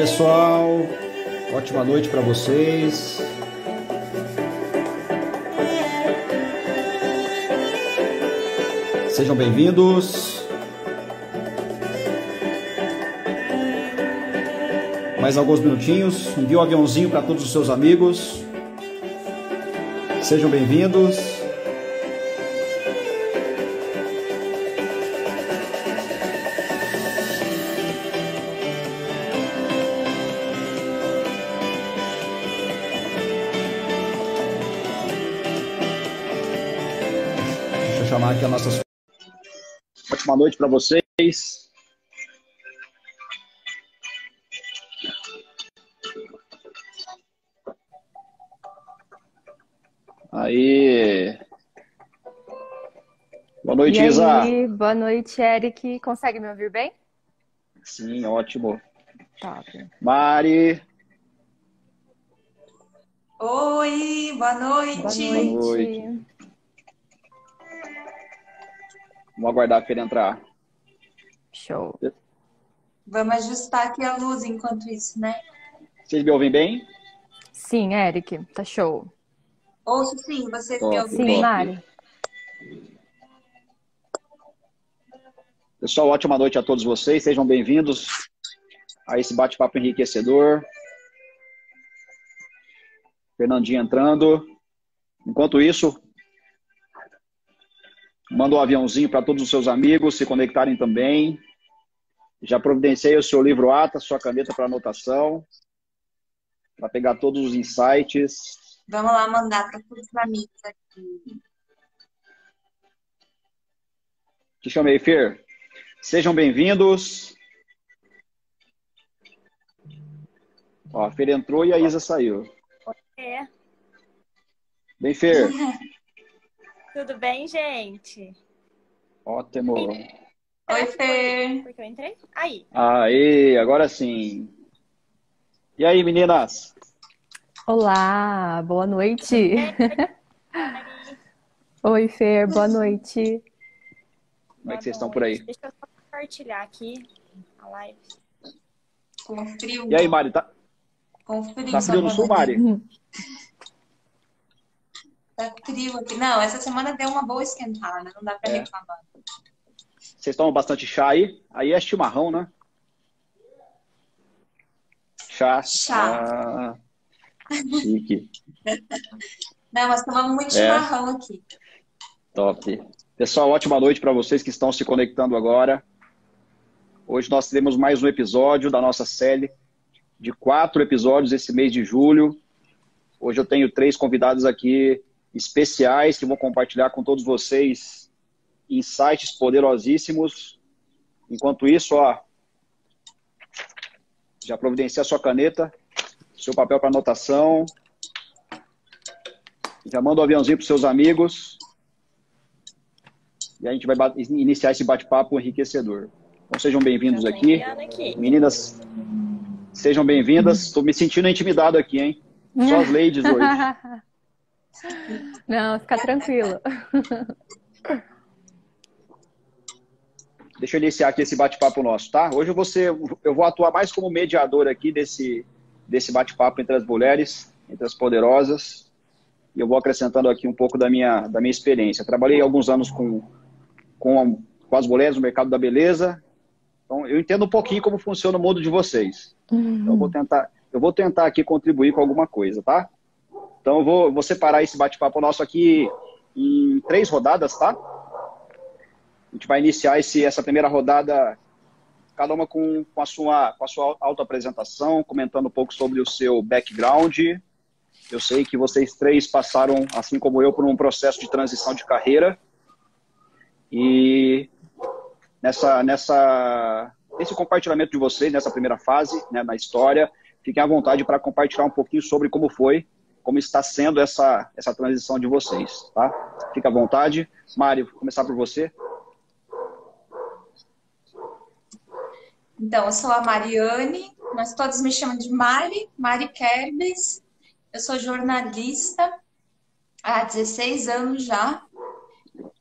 pessoal, ótima noite para vocês. Sejam bem-vindos. Mais alguns minutinhos. Envie um aviãozinho para todos os seus amigos. Sejam bem-vindos. Noite para vocês. Aí. Boa noite, E Isa. aí, boa noite, Eric. Consegue me ouvir bem? Sim, ótimo. Top. Mari, Oi, boa noite. Boa noite. noite. Vamos aguardar a feira entrar. Show. Vamos ajustar aqui a luz enquanto isso, né? Vocês me ouvem bem? Sim, Eric, tá show. Ouço sim, vocês Top. me ouvem Sim, bem? Mari. Pessoal, ótima noite a todos vocês. Sejam bem-vindos a esse bate-papo enriquecedor. Fernandinho entrando. Enquanto isso, manda um aviãozinho para todos os seus amigos se conectarem também. Já providenciei o seu livro ata, sua caneta para anotação, para pegar todos os insights. Vamos lá mandar para todos os amigos aqui. Te chamei, Fer. Sejam bem-vindos. Ó, a Fer entrou e a Isa saiu. É, Bem, Fer. tudo bem, gente? Ótimo. Oi, Fer. Porque eu entrei? Aí. Aí, agora sim. E aí, meninas? Olá, boa noite. Oi, Fer, boa noite. Como é que vocês estão por aí? Deixa eu só compartilhar aqui a live. Com frio. E aí, Mari, tá, Com frio. tá frio no sul, Mari? Tá frio aqui. Não, essa semana deu uma boa esquentada, não dá para É. reclamar. Vocês tomam bastante chá aí? Aí é chimarrão, né? Chá. Chá. Ah, chique. Não, mas tomamos muito É. chimarrão aqui. Top. Pessoal, ótima noite para vocês que estão se conectando agora. Hoje nós teremos mais um episódio da nossa série de quatro episódios esse mês de julho. Hoje eu tenho três convidados aqui especiais que vão compartilhar com todos vocês insights poderosíssimos. Enquanto isso, ó, já providencia a sua caneta, seu papel para anotação. Já manda o aviãozinho para seus amigos. E a gente vai iniciar esse bate-papo enriquecedor. Então sejam bem-vindos aqui. aqui. Meninas, sejam bem-vindas. Estou me sentindo intimidado aqui, hein? Só as ladies hoje. Não, fica tranquilo. Deixa eu iniciar aqui esse bate-papo nosso, tá? Hoje eu vou, ser- eu vou atuar mais como mediador aqui desse, desse bate-papo entre as mulheres, entre as poderosas. E eu vou acrescentando aqui um pouco da minha, da minha experiência. Trabalhei alguns anos com, com, com as mulheres no mercado da beleza. Então, eu entendo um pouquinho como funciona o mundo de vocês. Então, eu vou tentar, eu vou tentar aqui contribuir com alguma coisa, tá? Então, eu vou, vou separar esse bate-papo nosso aqui em três rodadas, tá? A gente vai iniciar esse, essa primeira rodada, cada uma com, com a sua, com a sua autoapresentação, comentando um pouco sobre o seu background. Eu sei que vocês três passaram, assim como eu, por um processo de transição de carreira. E nessa, nessa, nesse compartilhamento de vocês, nessa primeira fase, né, na história, fiquem à vontade para compartilhar um pouquinho sobre como foi, como está sendo essa, essa transição de vocês, tá? Fica à vontade. Mário, vou começar por você. Então, eu sou a Mariane, mas todos me chamam de Mari, Mari Kerbes. Eu sou jornalista há 16 anos já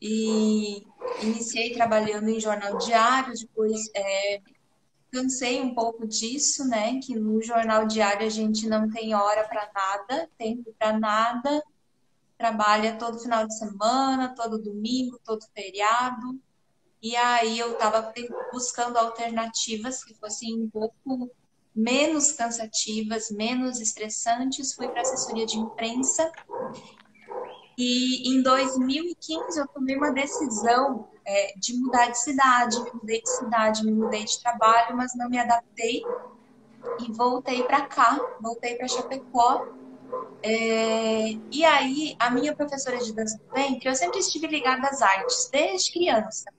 e iniciei trabalhando em jornal diário, depois é, cansei um pouco disso, né? Que no jornal diário a gente não tem hora para nada, tempo para nada, trabalha todo final de semana, todo domingo, todo feriado. E aí eu estava buscando alternativas que fossem um pouco menos cansativas, menos estressantes. Fui para assessoria de imprensa. E em 2015 eu tomei uma decisão é, de mudar de cidade, me mudei de cidade, me mudei de trabalho, mas não me adaptei e voltei para cá, voltei para Chapecó. É, e aí, a minha professora de dança do ventre, eu sempre estive ligada às artes, desde criança.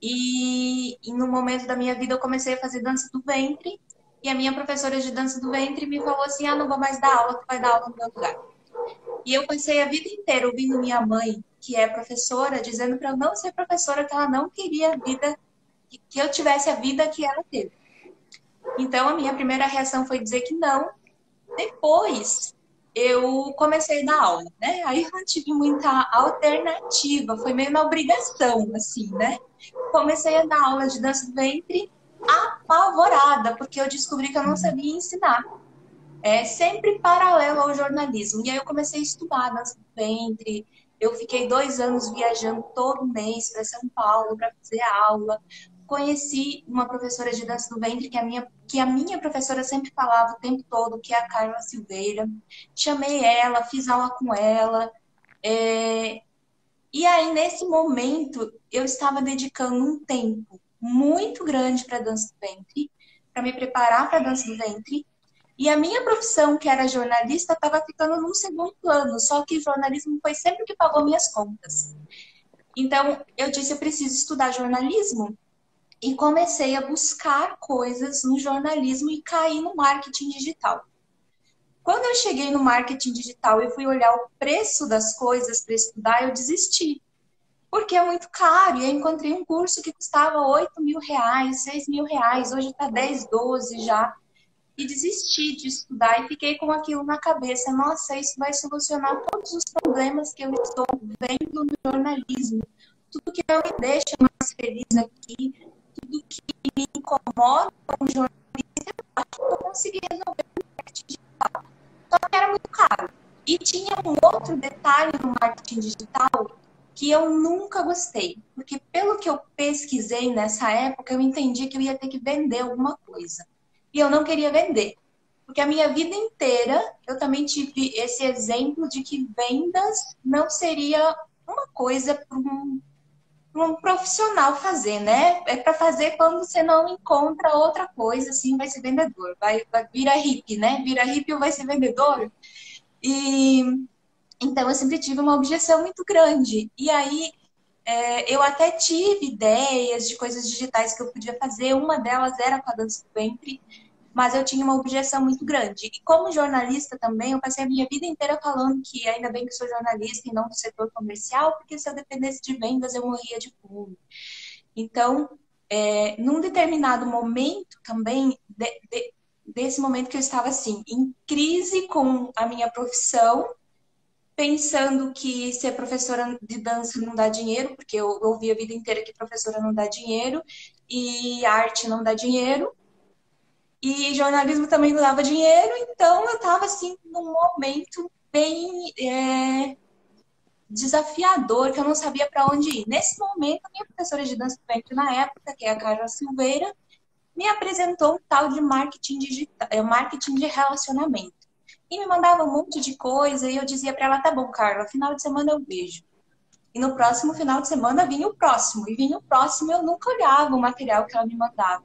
E, e no momento da minha vida eu comecei a fazer dança do ventre, e a minha professora de dança do ventre me falou assim: ah, não vou mais dar aula, tu vai dar aula no meu lugar. E eu passei a vida inteira ouvindo minha mãe que é professora, dizendo para eu não ser professora, que ela não queria a vida, que eu tivesse a vida que ela teve. Então, a minha primeira reação foi dizer que não. Depois, eu comecei a dar aula, né? Aí eu não tive muita alternativa, foi meio na obrigação, assim, né? Comecei a dar aula de dança do ventre apavorada, porque eu descobri que eu não sabia ensinar. É sempre paralelo ao jornalismo. E aí eu comecei a estudar dança do ventre, eu fiquei dois anos viajando todo mês para São Paulo para fazer aula. Conheci uma professora de dança do ventre que a minha que a minha professora sempre falava o tempo todo, que é a Carla Silveira. Chamei ela, fiz aula com ela. É... E aí, nesse momento, eu estava dedicando um tempo muito grande para dança do ventre, para me preparar para dança do ventre, e a minha profissão, que era jornalista, estava ficando num segundo plano, só que jornalismo foi sempre que pagou minhas contas. Então, eu disse, eu preciso estudar jornalismo. E comecei a buscar coisas no jornalismo e caí no marketing digital. Quando eu cheguei no marketing digital e fui olhar o preço das coisas para estudar, eu desisti. Porque é muito caro. E eu encontrei um curso que custava 8 mil reais, 6 mil reais. Hoje está 10, 12 já e desisti de estudar e fiquei com aquilo na cabeça. Nossa, isso vai solucionar todos os problemas que eu estou vendo no jornalismo. Tudo que não me deixa mais feliz aqui, tudo que me incomoda com o jornalismo, eu acho que eu consegui resolver no marketing digital. Só que era muito caro. E tinha um outro detalhe no marketing digital que eu nunca gostei. Porque pelo que eu pesquisei nessa época, eu entendi que eu ia ter que vender alguma coisa e eu não queria vender. Porque a minha vida inteira eu também tive esse exemplo de que vendas não seria uma coisa para um, um, profissional fazer, né? É para fazer quando você não encontra outra coisa, assim, vai ser vendedor. Vai, vai vira hippie, né? Vira hippie ou vai ser vendedor. E então eu sempre tive uma objeção muito grande. E aí é, eu até tive ideias de coisas digitais que eu podia fazer, uma delas era com a dança do ventre, mas eu tinha uma objeção muito grande. E como jornalista também, eu passei a minha vida inteira falando que ainda bem que sou jornalista e não do setor comercial, porque se eu dependesse de vendas eu morria de fome. Então, é, num determinado momento também, de, de, desse momento que eu estava assim, em crise com a minha profissão, pensando que ser professora de dança não dá dinheiro, porque eu ouvi a vida inteira que professora não dá dinheiro e arte não dá dinheiro. E jornalismo também não dava dinheiro, então eu estava assim num momento bem é, desafiador, que eu não sabia para onde ir. Nesse momento, minha professora de dança do na época, que é a Carla Silveira, me apresentou um tal de marketing digital, é, marketing de relacionamento e me mandava um monte de coisa e eu dizia para ela, tá bom, Carla, final de semana eu vejo. E no próximo final de semana vinha o próximo, e vinha o próximo eu nunca olhava o material que ela me mandava.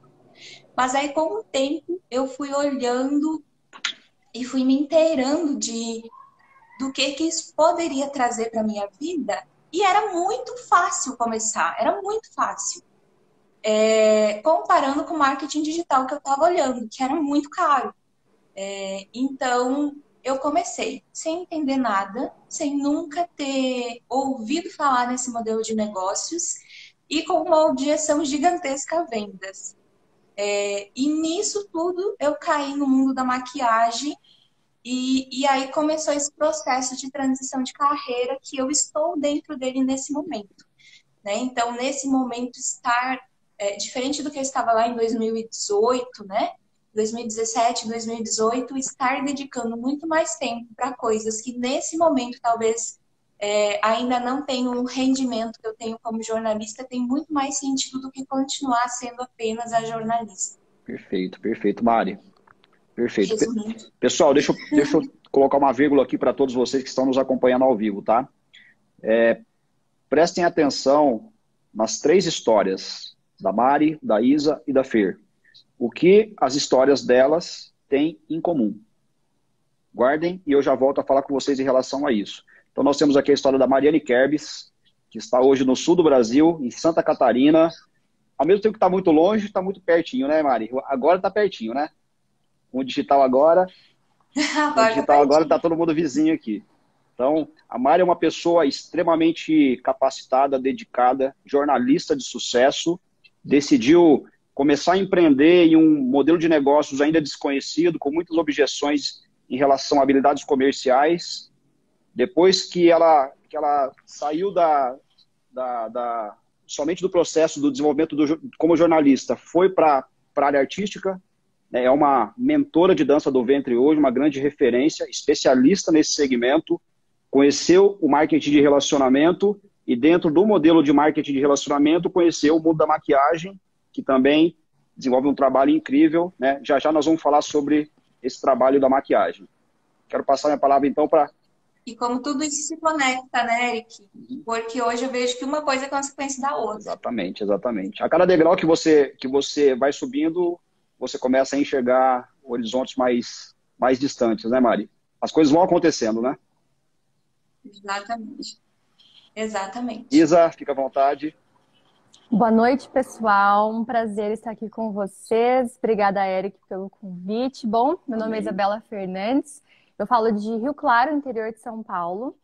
Mas aí com o tempo eu fui olhando e fui me inteirando de do que que isso poderia trazer para minha vida e era muito fácil começar, era muito fácil. É, comparando com o marketing digital que eu estava olhando, que era muito caro. É, então, eu comecei sem entender nada, sem nunca ter ouvido falar nesse modelo de negócios e com uma objeção gigantesca a vendas. É, e nisso tudo eu caí no mundo da maquiagem e, e aí começou esse processo de transição de carreira que eu estou dentro dele nesse momento. Né? Então, nesse momento, estar é, diferente do que eu estava lá em 2018, né? 2017, 2018, estar dedicando muito mais tempo para coisas que nesse momento talvez é, ainda não tenho um rendimento que eu tenho como jornalista, tem muito mais sentido do que continuar sendo apenas a jornalista. Perfeito, perfeito, Mari. Perfeito. Pessoal, deixa eu, deixa eu colocar uma vírgula aqui para todos vocês que estão nos acompanhando ao vivo, tá? É, prestem atenção nas três histórias da Mari, da Isa e da Fer. O que as histórias delas têm em comum. Guardem e eu já volto a falar com vocês em relação a isso. Então nós temos aqui a história da Mariane Kerbis, que está hoje no sul do Brasil, em Santa Catarina. Ao mesmo tempo que está muito longe, está muito pertinho, né, Mari? Agora está pertinho, né? Com o digital agora. com o digital agora está todo mundo vizinho aqui. Então, a Mari é uma pessoa extremamente capacitada, dedicada, jornalista de sucesso, decidiu começar a empreender em um modelo de negócios ainda desconhecido, com muitas objeções em relação a habilidades comerciais. Depois que ela, que ela saiu da, da, da somente do processo do desenvolvimento do, como jornalista, foi para a área artística, né, é uma mentora de dança do ventre hoje, uma grande referência, especialista nesse segmento, conheceu o marketing de relacionamento e dentro do modelo de marketing de relacionamento, conheceu o mundo da maquiagem, que também desenvolve um trabalho incrível. Né? Já já nós vamos falar sobre esse trabalho da maquiagem. Quero passar minha palavra então para. E como tudo isso se conecta, né, Eric? Porque hoje eu vejo que uma coisa é consequência da outra. Exatamente, exatamente. A cada degrau que você, que você vai subindo, você começa a enxergar horizontes mais, mais distantes, né, Mari? As coisas vão acontecendo, né? Exatamente. Exatamente. Isa, fica à vontade. Boa noite, pessoal. Um prazer estar aqui com vocês. Obrigada, Eric, pelo convite. Bom, meu nome é Isabela Fernandes. Eu falo de Rio Claro, interior de São Paulo.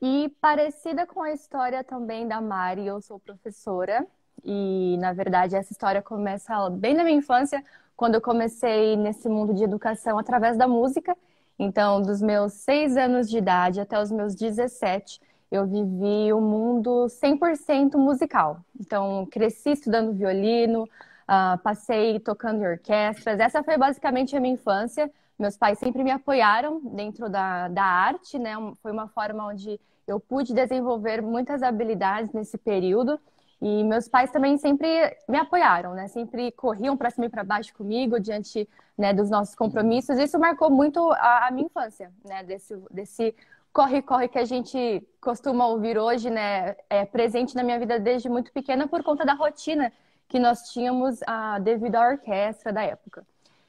E parecida com a história também da Mari, eu sou professora. E, na verdade, essa história começa bem na minha infância, quando eu comecei nesse mundo de educação através da música. Então, dos meus seis anos de idade até os meus 17, eu vivi um mundo 100% musical. Então, cresci estudando violino, uh, passei tocando em orquestras. Essa foi basicamente a minha infância. Meus pais sempre me apoiaram dentro da, da arte, né? Foi uma forma onde eu pude desenvolver muitas habilidades nesse período. E meus pais também sempre me apoiaram, né? Sempre corriam para cima e para baixo comigo diante né, dos nossos compromissos. Isso marcou muito a, a minha infância, né? Desse, desse corre-corre que a gente costuma ouvir hoje, né? É presente na minha vida desde muito pequena por conta da rotina que nós tínhamos ah, devido à orquestra da época.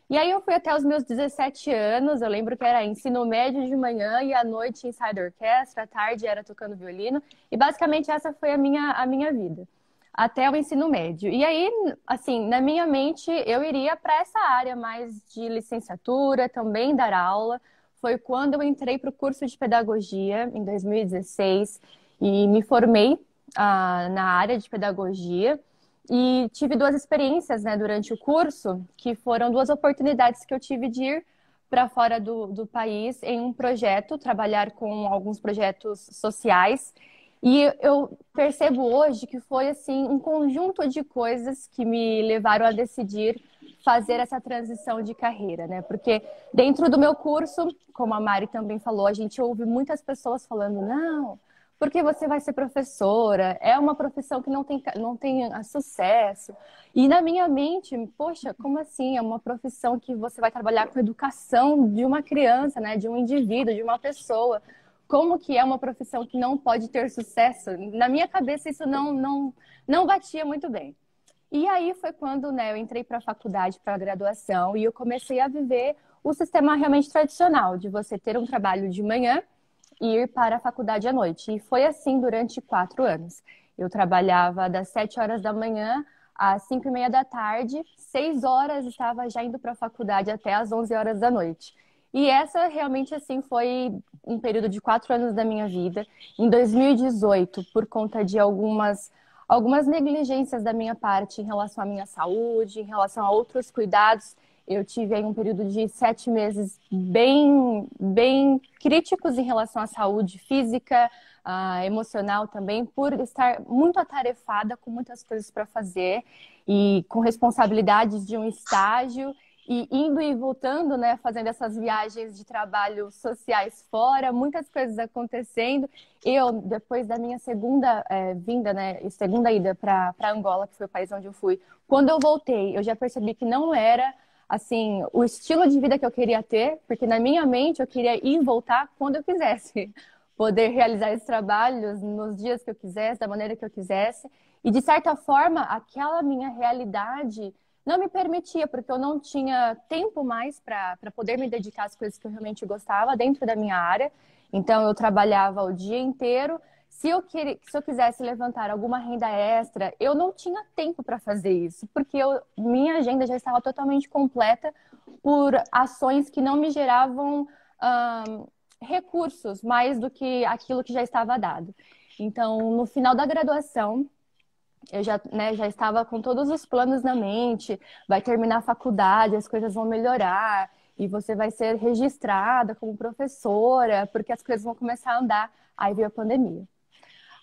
E aí eu fui até os meus 17 anos, eu lembro que era ensino médio de manhã e à noite ensaio da orquestra, à tarde era tocando violino, e basicamente essa foi a minha, a minha vida até o ensino médio. E aí, assim, na minha mente, eu iria para essa área mais de licenciatura, também dar aula. Foi quando eu entrei para o curso de pedagogia em 2016 e me formei ah, na área de pedagogia. E tive duas experiências né, durante o curso, que foram duas oportunidades que eu tive de ir para fora do, do país em um projeto, trabalhar com alguns projetos sociais e eu percebo hoje que foi assim um conjunto de coisas que me levaram a decidir fazer essa transição de carreira, né? Porque dentro do meu curso, como a Mari também falou, a gente ouve muitas pessoas falando: "Não, porque você vai ser professora, é uma profissão que não tem, não tem sucesso. E na minha mente, poxa, como assim? É uma profissão que você vai trabalhar com a educação de uma criança, né? De um indivíduo, de uma pessoa como que é uma profissão que não pode ter sucesso, na minha cabeça isso não, não, não batia muito bem. E aí foi quando né, eu entrei para a faculdade, para a graduação, e eu comecei a viver o sistema realmente tradicional, de você ter um trabalho de manhã e ir para a faculdade à noite. E foi assim durante quatro anos. Eu trabalhava das sete horas da manhã às cinco e meia da tarde, seis horas estava já indo para a faculdade até às onze horas da noite. E essa realmente assim foi um período de quatro anos da minha vida. Em 2018, por conta de algumas algumas negligências da minha parte em relação à minha saúde, em relação a outros cuidados, Eu tive aí um período de sete meses bem, bem críticos em relação à saúde física, uh, emocional também, por estar muito atarefada com muitas coisas para fazer e com responsabilidades de um estágio e indo e voltando, né, fazendo essas viagens de trabalho sociais fora, muitas coisas acontecendo. Eu, depois da minha segunda é, vinda, né, segunda ida para Angola, que foi o país onde eu fui, quando eu voltei, eu já percebi que não era assim o estilo de vida que eu queria ter, porque na minha mente eu queria ir e voltar quando eu quisesse, poder realizar esses trabalhos nos dias que eu quisesse, da maneira que eu quisesse. E de certa forma, aquela minha realidade não me permitia, porque eu não tinha tempo mais para poder me dedicar às coisas que eu realmente gostava dentro da minha área. Então, eu trabalhava o dia inteiro. Se eu, queria, se eu quisesse levantar alguma renda extra, eu não tinha tempo para fazer isso, porque eu, minha agenda já estava totalmente completa por ações que não me geravam recursos mais do que aquilo que já estava dado. Então, no final da graduação, eu já, né, já estava com todos os planos na mente, vai terminar a faculdade, as coisas vão melhorar, e você vai ser registrada como professora, porque as coisas vão começar a andar. Aí veio a pandemia.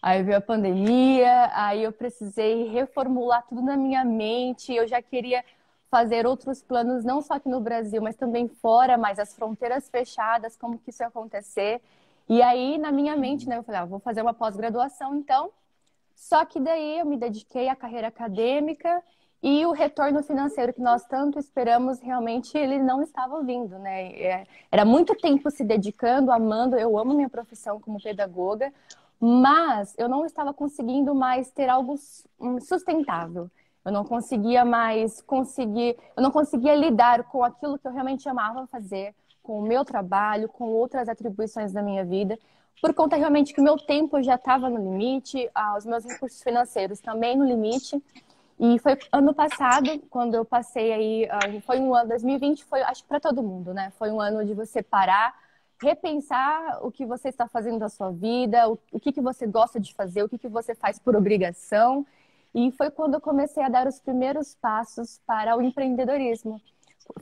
Aí veio a pandemia, aí eu precisei reformular tudo na minha mente, eu já queria fazer outros planos, não só aqui no Brasil, mas também fora, mas as fronteiras fechadas, como que isso ia acontecer. E aí, na minha mente, né, eu falei, ah, vou fazer uma pós-graduação, então, só que daí eu me dediquei à carreira acadêmica e o retorno financeiro que nós tanto esperamos, realmente ele não estava vindo, né? É, era muito tempo se dedicando, amando, eu amo minha profissão como pedagoga, mas eu não estava conseguindo mais ter algo sustentável. Eu não conseguia mais conseguir, eu não conseguia lidar com aquilo que eu realmente amava fazer, com o meu trabalho, com outras atribuições da minha vida por conta realmente que o meu tempo já estava no limite, ah, os meus recursos financeiros também no limite. E foi ano passado, quando eu passei aí, ah, foi um ano, 2020 foi, acho que para todo mundo, né? Foi um ano de você parar, repensar o que você está fazendo da sua vida, o, o que, que você gosta de fazer, o que, que você faz por obrigação. E foi quando eu comecei a dar os primeiros passos para o empreendedorismo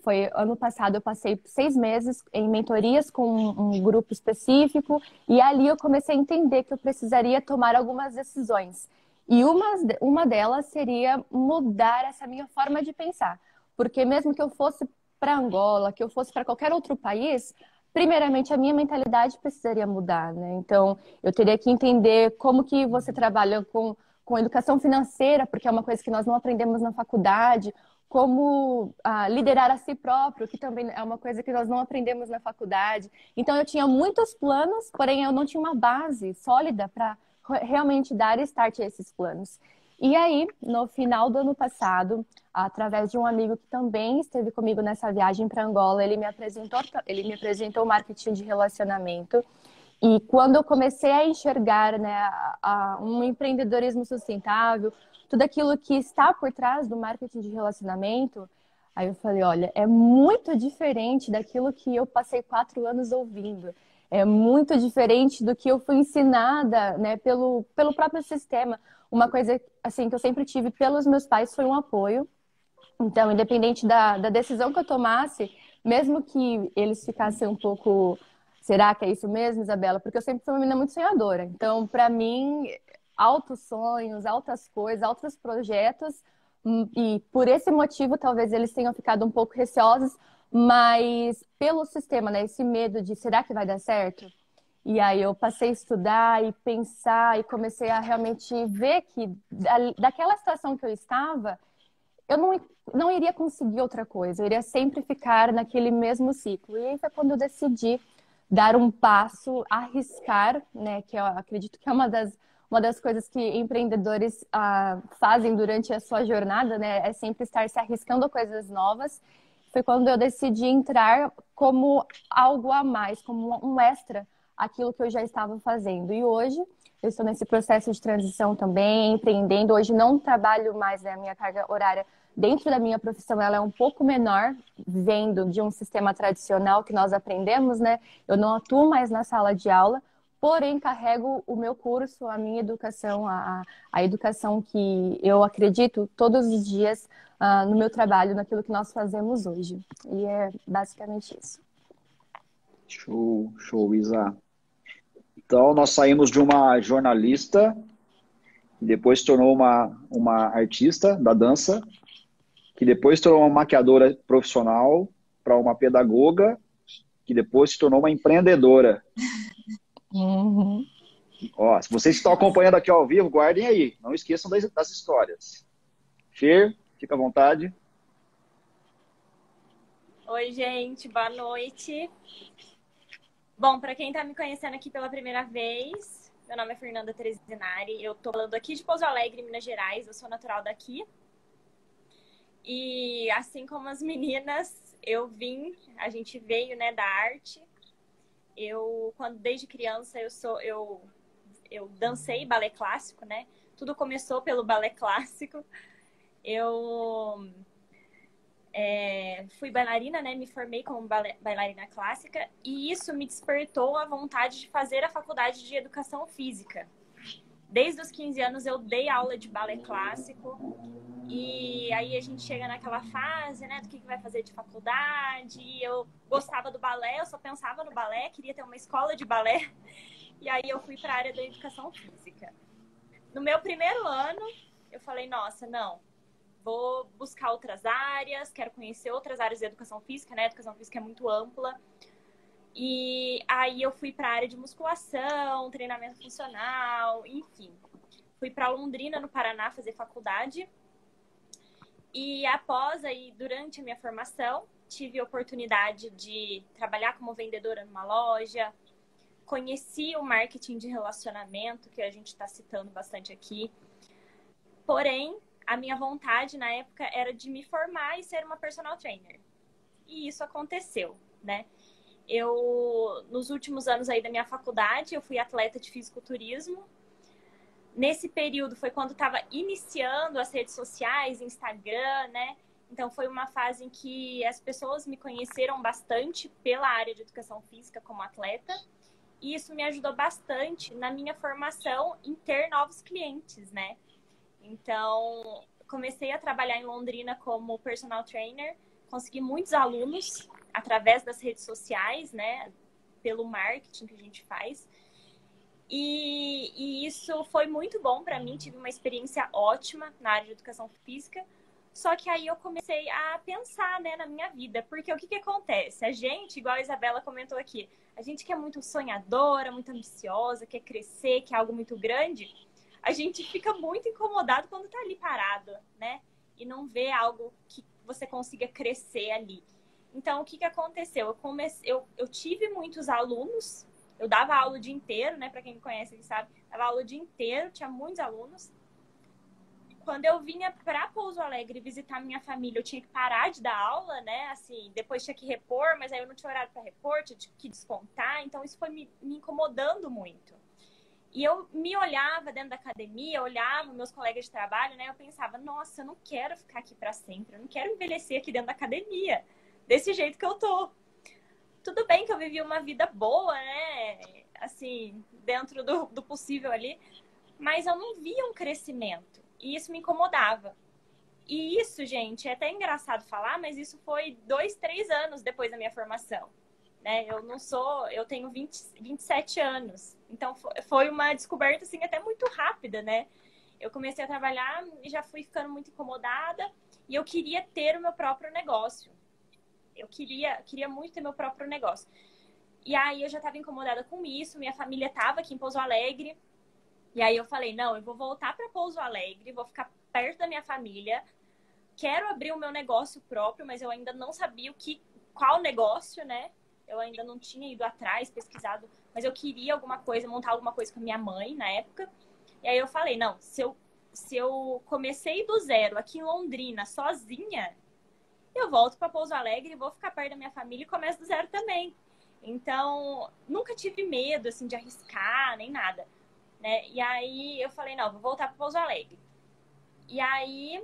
foi ano passado eu passei seis meses em mentorias com um grupo específico e ali eu comecei a entender que eu precisaria tomar algumas decisões. E uma, uma delas seria mudar essa minha forma de pensar. Porque mesmo que eu fosse para Angola, que eu fosse para qualquer outro país, primeiramente a minha mentalidade precisaria mudar, né? Então, eu teria que entender como que você trabalha com, com educação financeira, porque é uma coisa que nós não aprendemos na faculdade, como ah, liderar a si próprio, que também é uma coisa que nós não aprendemos na faculdade. Então, eu tinha muitos planos, porém eu não tinha uma base sólida para realmente dar start a esses planos. E aí, no final do ano passado, através de um amigo que também esteve comigo nessa viagem para Angola, ele me apresentou, ele me apresentou o marketing de relacionamento. E quando eu comecei a enxergar né, a, a um empreendedorismo sustentável, tudo aquilo que está por trás do marketing de relacionamento, aí eu falei, olha, é muito diferente daquilo que eu passei quatro anos ouvindo. É muito diferente do que eu fui ensinada, né, pelo, pelo próprio sistema. Uma coisa, assim, que eu sempre tive pelos meus pais foi um apoio. Então, independente da, da decisão que eu tomasse, mesmo que eles ficassem um pouco Será que é isso mesmo, Isabela? Porque eu sempre fui uma menina muito sonhadora. Então, para mim, altos sonhos, altas coisas, altos projetos. Hum, e por esse motivo, talvez eles tenham ficado um pouco receosos, mas pelo sistema, né? Esse medo de será que vai dar certo? E aí eu passei a estudar e pensar e comecei a realmente ver que daquela situação que eu estava, eu não, não iria conseguir outra coisa, eu iria sempre ficar naquele mesmo ciclo. E aí foi quando eu decidi dar um passo, arriscar, né? Que eu acredito que é uma das uma das coisas que empreendedores ah, fazem durante a sua jornada, né, é sempre estar se arriscando a coisas novas. Foi quando eu decidi entrar como algo a mais, como um extra aquilo que eu já estava fazendo. E hoje eu estou nesse processo de transição também, empreendendo. Hoje não trabalho mais né, a minha carga horária dentro da minha profissão, ela é um pouco menor, vendo de um sistema tradicional que nós aprendemos, né? Eu não atuo mais na sala de aula, porém carrego o meu curso, a minha educação, a, a educação que eu acredito todos os dias uh, no meu trabalho, naquilo que nós fazemos hoje. E é basicamente isso. Show, show, Isa. Então, nós saímos de uma jornalista, depois se tornou uma, uma artista da dança, que depois se tornou uma maquiadora profissional, para uma pedagoga, que depois se tornou uma empreendedora. Uhum. Ó, se vocês estão acompanhando aqui ao vivo, guardem aí. Não esqueçam das, das histórias. Fer, fica à vontade. Oi, gente, boa noite. Bom, para quem está me conhecendo aqui pela primeira vez, meu nome é Fernanda Terezinari. Eu estou falando aqui de Pouso Alegre, Minas Gerais. Eu sou natural daqui. E assim como as meninas, eu vim, a gente veio, né, da arte eu quando desde criança eu sou eu eu dancei balé clássico, né? Tudo começou pelo balé clássico. Eu é, fui bailarina, né? Me formei como bailarina clássica e isso me despertou a vontade de fazer a faculdade de educação física. Desde os 15 anos eu dei aula de balé clássico e aí a gente chega naquela fase, né, do que, que vai fazer de faculdade. E eu gostava do balé, eu só pensava no balé, queria ter uma escola de balé. E aí eu fui para a área da educação física. No meu primeiro ano, eu falei, nossa, não, vou buscar outras áreas, quero conhecer outras áreas de educação física, né? A educação física é muito ampla. E aí eu fui para a área de musculação, treinamento funcional, enfim. Fui para Londrina, no Paraná, fazer faculdade e após aí, durante a minha formação, tive a oportunidade de trabalhar como vendedora numa loja, conheci o marketing de relacionamento, que a gente está citando bastante aqui. Porém, a minha vontade na época era de me formar e ser uma personal trainer. E isso aconteceu, né? Eu, nos últimos anos aí da minha faculdade, eu fui atleta de fisiculturismo, nesse período foi quando estava iniciando as redes sociais, Instagram, né? Então foi uma fase em que as pessoas me conheceram bastante pela área de educação física como atleta. E isso me ajudou bastante na minha formação em ter novos clientes, né? Então, comecei a trabalhar em Londrina como personal trainer, consegui muitos alunos através das redes sociais, né? Pelo marketing que a gente faz. E, e isso foi muito bom para mim, tive uma experiência ótima na área de educação física. Só que aí eu comecei a pensar né, na minha vida, porque o que, que acontece? A gente, igual a Isabela comentou aqui, a gente que é muito sonhadora, muito ambiciosa, quer crescer, quer algo muito grande, a gente fica muito incomodado quando tá ali parado, né? E não vê algo que você consiga crescer ali. Então, o que, que aconteceu? Eu, eu, eu tive muitos alunos eu dava aula o dia inteiro, né? Para quem me conhece, sabe, dava aula o dia inteiro, tinha muitos alunos. Quando eu vinha para Pouso Alegre visitar minha família, eu tinha que parar de dar aula, né? Assim, depois tinha que repor, mas aí eu não tinha horário para repor, tinha que descontar, então isso foi me, me incomodando muito. E eu me olhava dentro da academia, olhava meus colegas de trabalho, né? Eu pensava, nossa, eu não quero ficar aqui para sempre, eu não quero envelhecer aqui dentro da academia, desse jeito que eu tô tudo bem que eu vivi uma vida boa, né? Assim, dentro do, do possível ali, mas eu não via um crescimento. E isso me incomodava. E isso, gente, é até engraçado falar, mas isso foi dois, três anos depois da minha formação. Né? Eu não sou, eu tenho 20, 27 anos. Então foi uma descoberta assim até muito rápida, né? Eu comecei a trabalhar e já fui ficando muito incomodada e eu queria ter o meu próprio negócio eu queria, queria muito ter meu próprio negócio. E aí eu já estava incomodada com isso, minha família estava aqui em Pouso Alegre. E aí eu falei, não, eu vou voltar para Pouso Alegre, vou ficar perto da minha família. Quero abrir o meu negócio próprio, mas eu ainda não sabia o que, qual negócio, né? Eu ainda não tinha ido atrás, pesquisado, mas eu queria alguma coisa, montar alguma coisa com a minha mãe na época. E aí eu falei, não, se eu, se eu comecei do zero aqui em Londrina, sozinha, eu volto para Pouso Alegre, vou ficar perto da minha família e começo do zero também. Então, nunca tive medo assim de arriscar nem nada, né? E aí eu falei, não, vou voltar para Pouso Alegre. E aí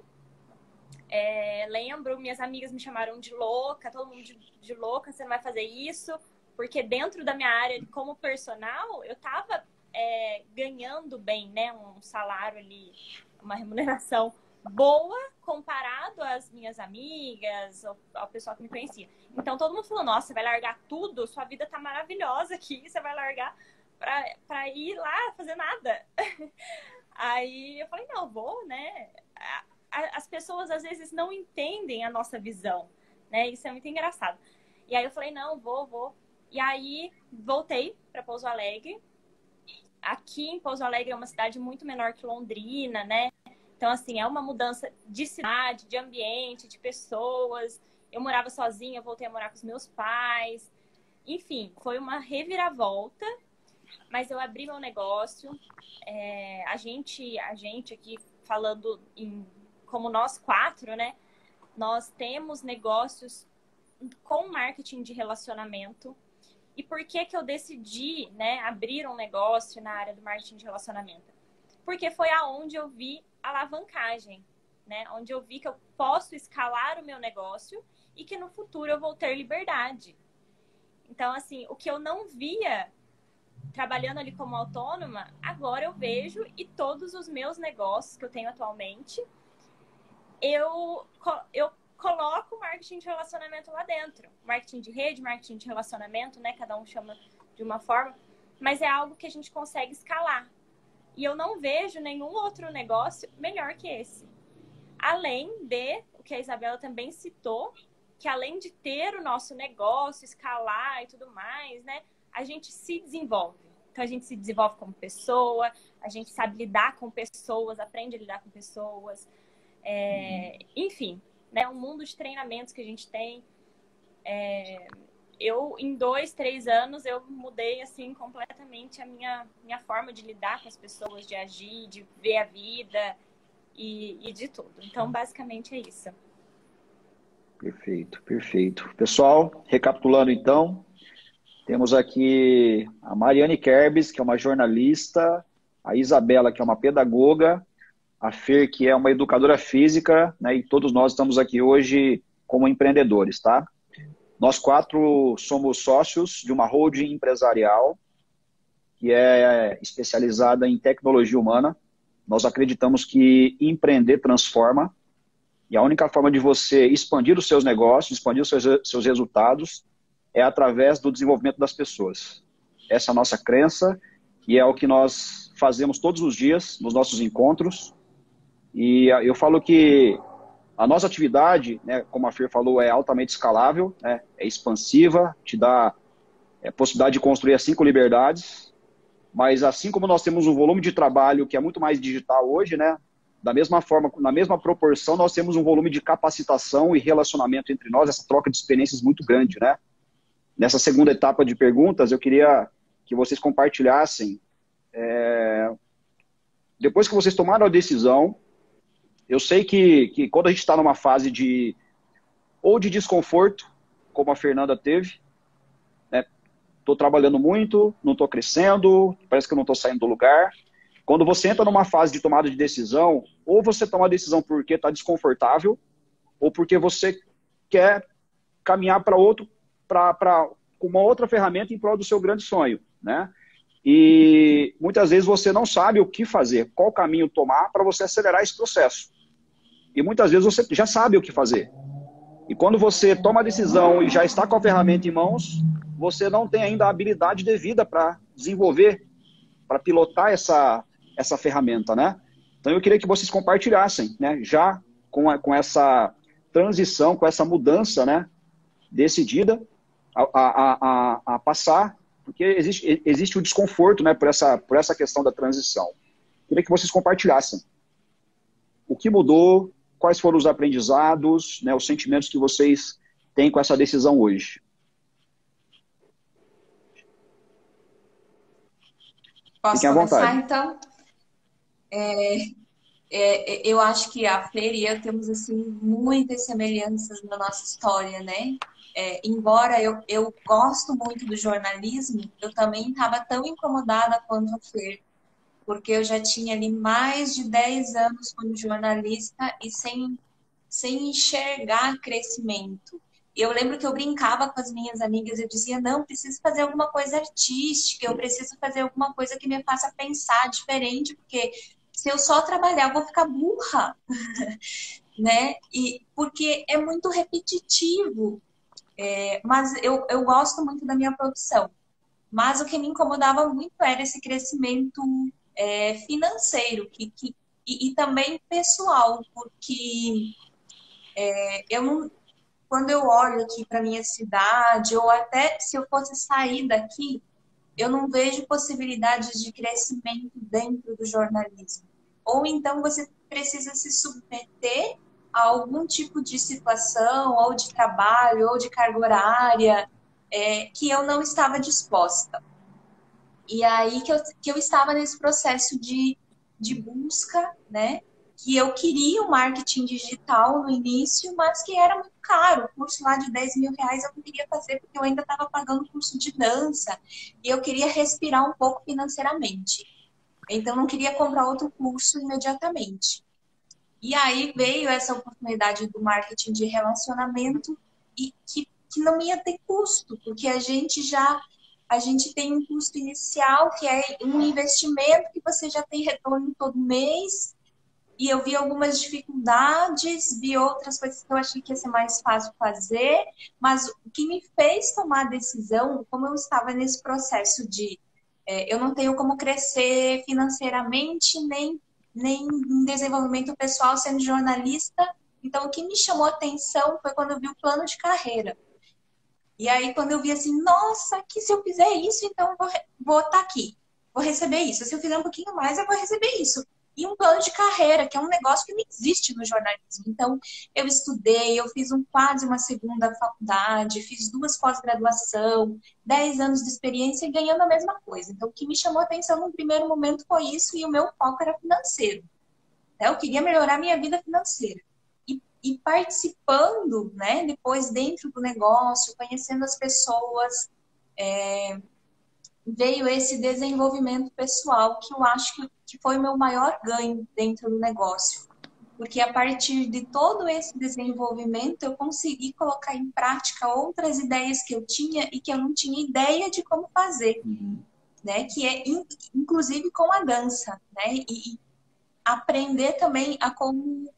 é, lembro, minhas amigas me chamaram de louca, todo mundo de, de, louca, você não vai fazer isso, Porque dentro da minha área como personal, eu estava é, ganhando bem, né? Um salário ali, uma remuneração boa comparado às minhas amigas, ao, ao, pessoal que me conhecia. Então todo mundo falou: nossa, você vai largar tudo, sua vida tá maravilhosa aqui, você vai largar pra, pra ir lá fazer nada. Aí eu falei: não, vou, né? As pessoas às vezes não entendem a nossa visão, né? Isso é muito engraçado. E aí eu falei: não, vou, vou. E aí voltei para Pouso Alegre. Aqui em Pouso Alegre é uma cidade muito menor que Londrina, né? Então, assim, é uma mudança de cidade, de ambiente, de pessoas. Eu morava sozinha, voltei a morar com os meus pais. Enfim, foi uma reviravolta, mas eu abri meu negócio. É, a gente, a gente aqui falando em, como nós quatro, né? Nós temos negócios com marketing de relacionamento. E por que que eu decidi, né, abrir um negócio na área do marketing de relacionamento? Porque foi aonde eu vi alavancagem, né? Onde eu vi que eu posso escalar o meu negócio e que no futuro eu vou ter liberdade. Então, assim, o que eu não via trabalhando ali como autônoma, agora eu vejo e todos os meus negócios que eu tenho atualmente, eu, eu coloco marketing de relacionamento lá dentro. Marketing de rede, marketing de relacionamento, né? Cada um chama de uma forma, mas é algo que a gente consegue escalar. E eu não vejo nenhum outro negócio melhor que esse. Além de, o que a Isabela também citou, que além de ter o nosso negócio, escalar e tudo mais, né? A gente se desenvolve. Então a gente se desenvolve como pessoa, a gente sabe lidar com pessoas, aprende a lidar com pessoas. É, uhum. Enfim, né? Um mundo de treinamentos que a gente tem. É, eu, em dois, três anos, eu mudei, assim, completamente a minha, minha forma de lidar com as pessoas, de agir, de ver a vida e, e de tudo. Então, basicamente, é isso. Perfeito, perfeito. Pessoal, recapitulando então, temos aqui a Mariane Kerbes, que é uma jornalista, a Isabela, que é uma pedagoga, a Fer, que é uma educadora física, né, e todos nós estamos aqui hoje como empreendedores, tá? Nós quatro somos sócios de uma holding empresarial que é especializada em tecnologia humana. Nós acreditamos que empreender transforma e a única forma de você expandir os seus negócios, expandir os seus, seus resultados é através do desenvolvimento das pessoas. Essa é a nossa crença e é o que nós fazemos todos os dias nos nossos encontros. E eu falo que a nossa atividade, né, como a Fer falou, é altamente escalável, né, é expansiva, te dá é, possibilidade de construir as cinco liberdades, mas assim como nós temos um volume de trabalho que é muito mais digital hoje, né, da mesma forma, na mesma proporção, nós temos um volume de capacitação e relacionamento entre nós, essa troca de experiências muito grande, né? Nessa segunda etapa de perguntas, eu queria que vocês compartilhassem, é, depois que vocês tomaram a decisão, eu sei que, que quando a gente está numa fase de ou de desconforto, como a Fernanda teve, né? Estou trabalhando muito, não estou crescendo, parece que eu não estou saindo do lugar. Quando você entra numa fase de tomada de decisão, ou você toma a decisão porque está desconfortável, ou porque você quer caminhar para outro, para uma outra ferramenta em prol do seu grande sonho, né? E muitas vezes você não sabe o que fazer, qual caminho tomar para você acelerar esse processo. E muitas vezes você já sabe o que fazer. E quando você toma a decisão e já está com a ferramenta em mãos, você não tem ainda a habilidade devida para desenvolver, para pilotar essa, essa ferramenta, né? Então eu queria que vocês compartilhassem, né? Já com, a, com essa transição, com essa mudança, né? Decidida a, a, a, a passar, porque existe, existe o desconforto, né? Por essa, por essa questão da transição. Eu queria que vocês compartilhassem. O que mudou, quais foram os aprendizados, né, os sentimentos que vocês têm com essa decisão hoje? Posso Fiquem começar, então? É, é, eu acho que a Fer e eu temos assim, muitas semelhanças na nossa história, né? É, embora eu, eu gosto muito do jornalismo, eu também estava tão incomodada quanto a Fer porque eu já tinha ali mais de 10 anos como jornalista e sem, sem enxergar crescimento. eu lembro que eu brincava com as minhas amigas, eu dizia, não, preciso fazer alguma coisa artística, eu preciso fazer alguma coisa que me faça pensar diferente, porque se eu só trabalhar, eu vou ficar burra, né? E porque é muito repetitivo. É, mas eu, eu gosto muito da minha profissão. Mas o que me incomodava muito era esse crescimento é, financeiro que, que, e, e, também pessoal, porque é, eu não, quando eu olho aqui para minha cidade, ou até se eu fosse sair daqui, eu não vejo possibilidades de crescimento dentro do jornalismo. Ou então você precisa se submeter a algum tipo de situação, ou de trabalho, ou de carga horária, é, que eu não estava disposta. E aí que eu, que eu estava nesse processo de, de busca, né? que eu queria o marketing digital no início, mas que era muito caro. O curso lá de 10 mil reais eu não queria fazer porque eu ainda estava pagando curso de dança e eu queria respirar um pouco financeiramente. Então não queria comprar outro curso imediatamente. E aí veio essa oportunidade do marketing de relacionamento e que, que não ia ter custo, porque a gente já a gente tem um custo inicial que é um investimento que você já tem retorno todo mês e eu vi algumas dificuldades, vi outras coisas que eu achei que ia ser mais fácil fazer, mas o que me fez tomar a decisão, como eu estava nesse processo de é, eu não tenho como crescer financeiramente, nem, nem em desenvolvimento pessoal sendo jornalista, então o que me chamou a atenção foi quando eu vi o plano de carreira. E aí, quando eu vi assim, nossa, que se eu fizer isso, então vou, estar tá aqui, vou receber isso. Se eu fizer um pouquinho mais, eu vou receber isso e um plano de carreira, que é um negócio que não existe no jornalismo. Então, eu estudei, eu fiz um, quase uma segunda faculdade, fiz duas pós-graduação, dez anos de experiência e ganhando a mesma coisa. Então, o que me chamou a atenção no primeiro momento foi isso e o meu foco era financeiro. Né? Eu queria melhorar minha vida financeira. E, participando, né, depois dentro do negócio, conhecendo as pessoas, é, veio esse desenvolvimento pessoal que eu acho que, que foi o meu maior ganho dentro do negócio. Porque a partir de todo esse desenvolvimento, eu consegui colocar em prática outras ideias que eu tinha e que eu não tinha ideia de como fazer. Uhum. Né? Que é, inclusive, com a dança. Né? E, e aprender também a como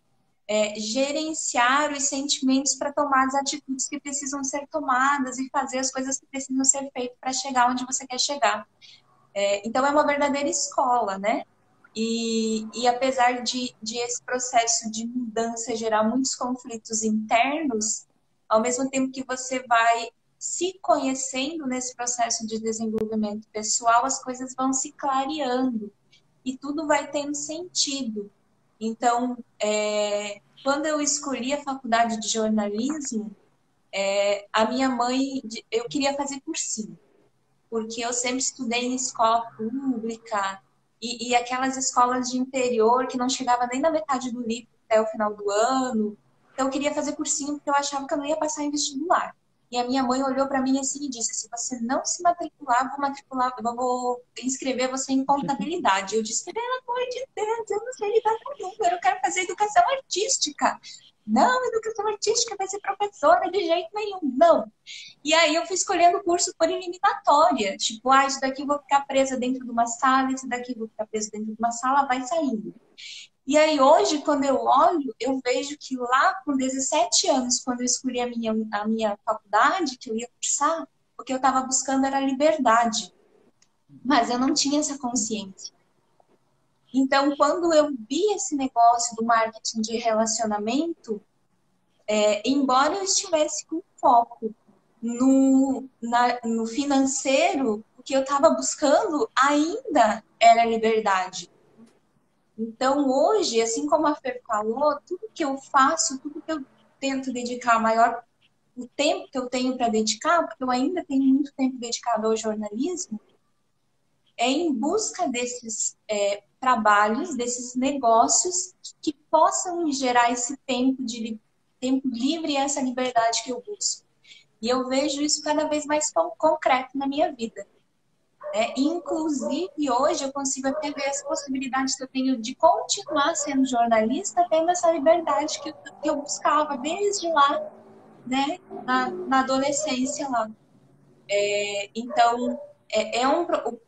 é, gerenciar os sentimentos para tomar as atitudes que precisam ser tomadas e fazer as coisas que precisam ser feitas para chegar onde você quer chegar. É, então, é uma verdadeira escola, né? E, e apesar de, de esse processo de mudança gerar muitos conflitos internos, ao mesmo tempo que você vai se conhecendo nesse processo de desenvolvimento pessoal, as coisas vão se clareando e tudo vai tendo sentido. Então, é, quando eu escolhi a faculdade de jornalismo, é, a minha mãe, eu queria fazer cursinho, porque eu sempre estudei em escola pública e, e aquelas escolas de interior que não chegava nem na metade do livro até o final do ano. Então, eu queria fazer cursinho porque eu achava que eu não ia passar em vestibular. E a minha mãe olhou para mim assim e disse: se você não se matricular, vou matricular, vou inscrever você em contabilidade. Eu disse: pelo amor de Deus, eu não sei lidar com número, eu quero fazer educação artística. Não, educação artística vai ser professora de jeito nenhum, não. E aí eu fui escolhendo o curso por eliminatória. Tipo, ah, isso daqui eu vou ficar presa dentro de uma sala, esse daqui eu vou ficar presa dentro de uma sala, vai saindo. E aí hoje, quando eu olho, eu vejo que lá com 17 anos, quando eu escolhi a minha, a minha faculdade, que eu ia cursar, o que eu estava buscando era liberdade. Mas eu não tinha essa consciência. Então, quando eu vi esse negócio do marketing de relacionamento, é, embora eu estivesse com foco no, na, no financeiro, o que eu estava buscando ainda era liberdade. Então, hoje, assim como a Fer falou, tudo que eu faço, tudo que eu tento dedicar maior o tempo que eu tenho para dedicar, porque eu ainda tenho muito tempo dedicado ao jornalismo, é em busca desses é, trabalhos, desses negócios que possam me gerar esse tempo de tempo livre e essa liberdade que eu busco. E eu vejo isso cada vez mais concreto na minha vida. É, inclusive, hoje eu consigo até ver as possibilidades que eu tenho de continuar sendo jornalista, tendo essa liberdade que eu, que eu buscava desde lá né, na, na adolescência lá. É, então, é, é um,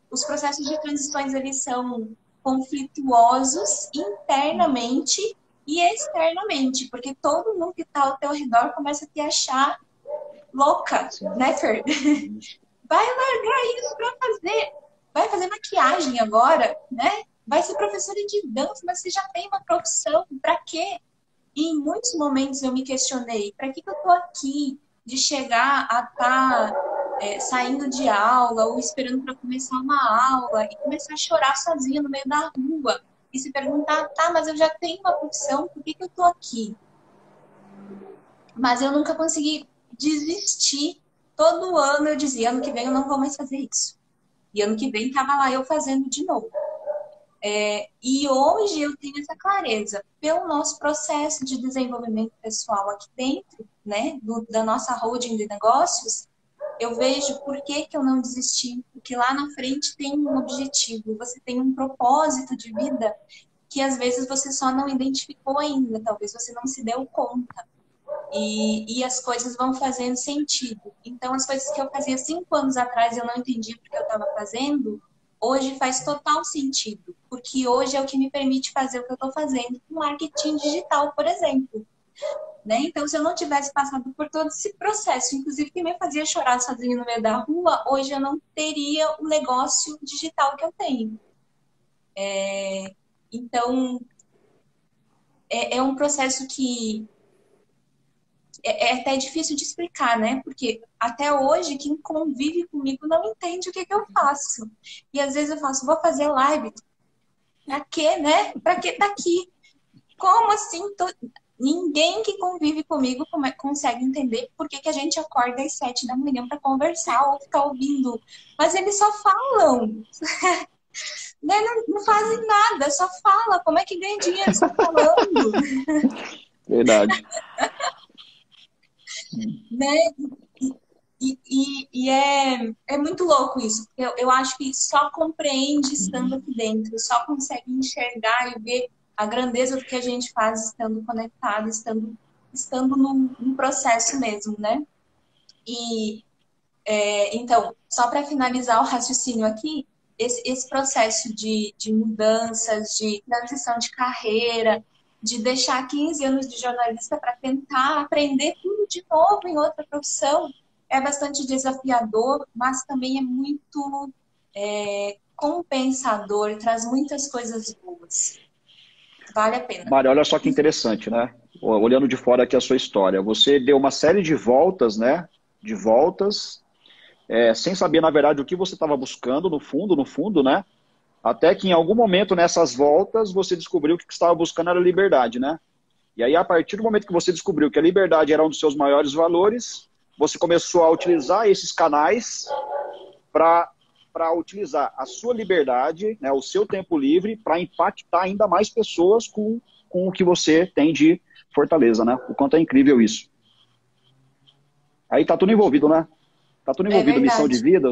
os processos de transições eles são conflituosos internamente e externamente, porque todo mundo que está ao teu redor começa a te achar louca, né, Fer? Vai largar isso para fazer, vai fazer maquiagem agora, né? Vai ser professora de dança, mas você já tem uma profissão, para quê? E em muitos momentos eu me questionei, para que, que eu tô aqui? De chegar a estar tá, é, saindo de aula ou esperando para começar uma aula e começar a chorar sozinha no meio da rua e se perguntar, tá, mas eu já tenho uma profissão, por que, que eu tô aqui? Mas eu nunca consegui desistir. Todo ano eu dizia, ano que vem eu não vou mais fazer isso. E ano que vem tava lá eu fazendo de novo. É, e hoje eu tenho essa clareza pelo nosso processo de desenvolvimento pessoal aqui dentro, né, do, da nossa holding de negócios, eu vejo por que, que eu não desisti, porque lá na frente tem um objetivo, você tem um propósito de vida que às vezes você só não identificou ainda, talvez você não se deu conta. E, e as coisas vão fazendo sentido. Então, as coisas que eu fazia cinco anos atrás eu não entendia porque eu estava fazendo, hoje faz total sentido, porque hoje é o que me permite fazer o que eu estou fazendo com marketing digital, por exemplo. Né? Então, se eu não tivesse passado por todo esse processo, inclusive que me fazia chorar sozinho no meio da rua, hoje eu não teria o negócio digital que eu tenho. É... Então, é, é, um processo que é, é, até difícil de explicar, né? Porque até hoje quem convive comigo não entende o que, que eu faço. E às vezes eu faço, vou fazer live. Pra quê, né? Pra que tá aqui? Como assim? Tô... Ninguém que convive comigo consegue entender por que, que a gente acorda às sete da manhã para conversar ou ficar ouvindo. Mas eles só falam. né? não, não, fazem nada, só fala. Como é que ganha dinheiro só falando? Verdade. né? E, e, e, é, é muito louco isso. Eu, eu acho que só compreende estando aqui dentro, só consegue enxergar e ver a grandeza do que a gente faz estando conectado, estando, estando num, num processo mesmo, né? E é, então, só para finalizar o raciocínio aqui, esse, esse processo de, de mudanças, de transição de carreira, de deixar 15 anos de jornalista para tentar aprender tudo de novo em outra profissão é bastante desafiador, mas também é muito é, compensador, traz muitas coisas boas. Vale a pena. Mário, olha só que interessante, né? Olhando de fora aqui a sua história. Você deu uma série de voltas, né? De voltas, é, sem saber, na verdade, o que você estava buscando, no fundo, no fundo, né? Até que em algum momento nessas voltas você descobriu que o que estava buscando era liberdade, né? E aí, a partir do momento que você descobriu que a liberdade era um dos seus maiores valores, você começou a utilizar esses canais para utilizar a sua liberdade, né, o seu tempo livre, para impactar ainda mais pessoas com, com o que você tem de fortaleza, né? O quanto é incrível isso. Aí tá tudo envolvido, né? Tá tudo é envolvido, é missão de vida,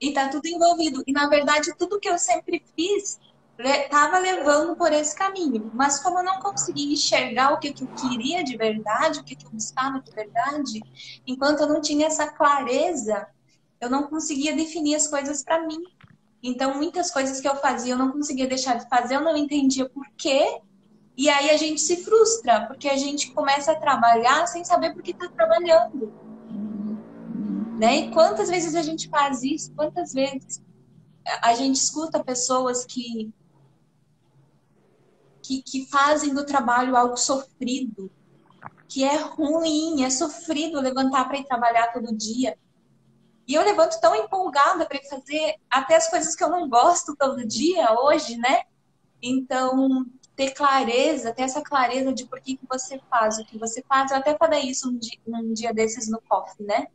e tá tudo envolvido. E na verdade, tudo que eu sempre fiz estava levando por esse caminho. Mas como eu não conseguia enxergar o que, que eu queria de verdade, o que, que eu buscava de verdade, enquanto eu não tinha essa clareza, eu não conseguia definir as coisas para mim. Então, muitas coisas que eu fazia, eu não conseguia deixar de fazer, eu não entendia por quê. E aí a gente se frustra, porque a gente começa a trabalhar sem saber por que está trabalhando. Né? E quantas vezes a gente faz isso? Quantas vezes a gente escuta pessoas que, que, que fazem do trabalho algo sofrido, que é ruim, é sofrido levantar para ir trabalhar todo dia. E eu levanto tão empolgada para fazer até as coisas que eu não gosto todo dia hoje, né? Então, ter clareza, ter essa clareza de por que, que você faz o que você faz. Eu até falei isso um dia, dia desses no coffee, né?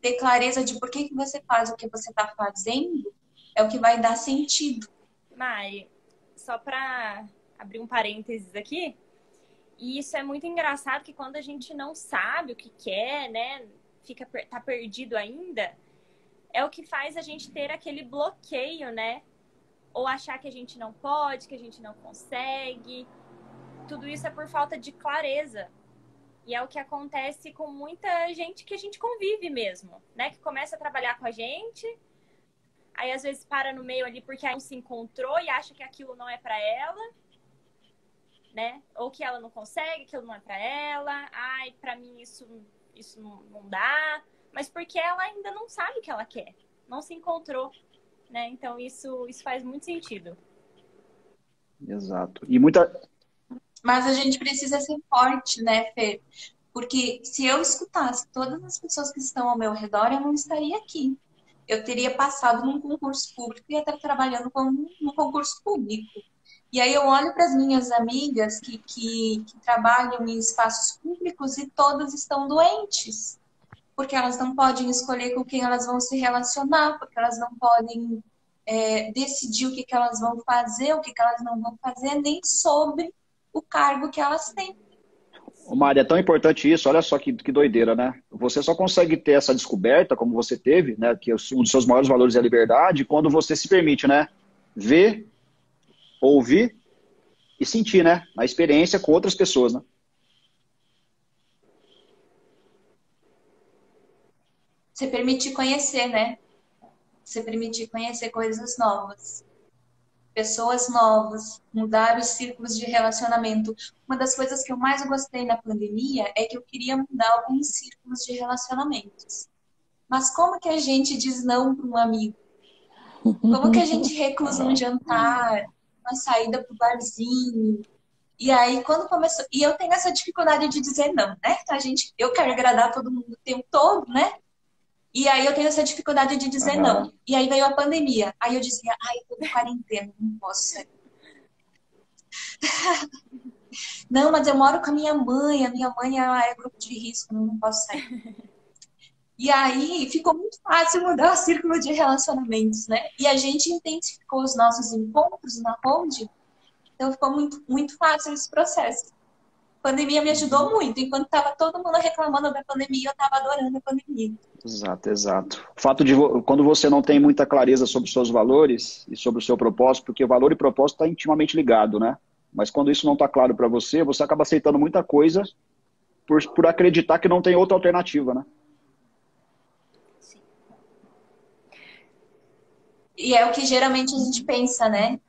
Ter clareza de por que, que você faz o que você está fazendo é o que vai dar sentido. Mari, só para abrir um parênteses aqui, e isso é muito engraçado que quando a gente não sabe o que quer, né, fica tá perdido ainda, é o que faz a gente ter aquele bloqueio, né? Ou achar que a gente não pode, que a gente não consegue. Tudo isso é por falta de clareza. E é o que acontece com muita gente que a gente convive mesmo, né? Que começa a trabalhar com a gente, aí às vezes para no meio ali porque não se encontrou e acha que aquilo não é para ela, né? Ou que ela não consegue, aquilo não é para ela. Ai, para mim isso isso não, não dá, mas porque ela ainda não sabe o que ela quer, não se encontrou, né? Então isso isso faz muito sentido. Exato. E muita mas a gente precisa ser forte, né, Fê? Porque se eu escutasse todas as pessoas que estão ao meu redor, eu não estaria aqui. Eu teria passado num concurso público e estar trabalhando com, num concurso público. E aí eu olho para as minhas amigas que, que, que, trabalham em espaços públicos e todas estão doentes. Porque elas não podem escolher com quem elas vão se relacionar, porque elas não podem é, decidir o que, que elas vão fazer, o que, que elas não vão fazer, nem sobre o cargo que elas têm. Maria, é tão importante isso, olha só que, que doideira, né? Você só consegue ter essa descoberta, como você teve, né? Que um dos seus maiores valores é a liberdade, quando você se permite, né? Ver, ouvir e sentir, né? A experiência com outras pessoas, né? Você permitir conhecer, né? Você permitir conhecer coisas novas pessoas novas, mudar os círculos de relacionamento. Uma das coisas que eu mais gostei na pandemia é que eu queria mudar alguns círculos de relacionamentos. Mas como que a gente diz não para um amigo? Como que a gente recusa um jantar, uma saída para o barzinho? E aí, quando começou. E eu tenho essa dificuldade de dizer não, né? A gente, eu quero agradar todo mundo o tempo todo, né? E aí eu tenho essa dificuldade de dizer uhum. não. E aí veio a pandemia. Aí eu dizia, ai, tô de quarentena, não posso sair. não, mas eu moro com a minha mãe, a minha mãe ela é grupo de risco, não posso sair. E aí ficou muito fácil mudar o círculo de relacionamentos, né? E a gente intensificou os nossos encontros na Ronde, então ficou muito, muito fácil esse processo. A pandemia me ajudou muito. Enquanto estava todo mundo reclamando da pandemia, eu estava adorando a pandemia. Exato, exato. O fato de quando você não tem muita clareza sobre os seus valores e sobre o seu propósito, porque valor e propósito está intimamente ligado, né? Mas quando isso não está claro para você, você acaba aceitando muita coisa por, por acreditar que não tem outra alternativa, né? Sim. E é o que geralmente a gente pensa, né?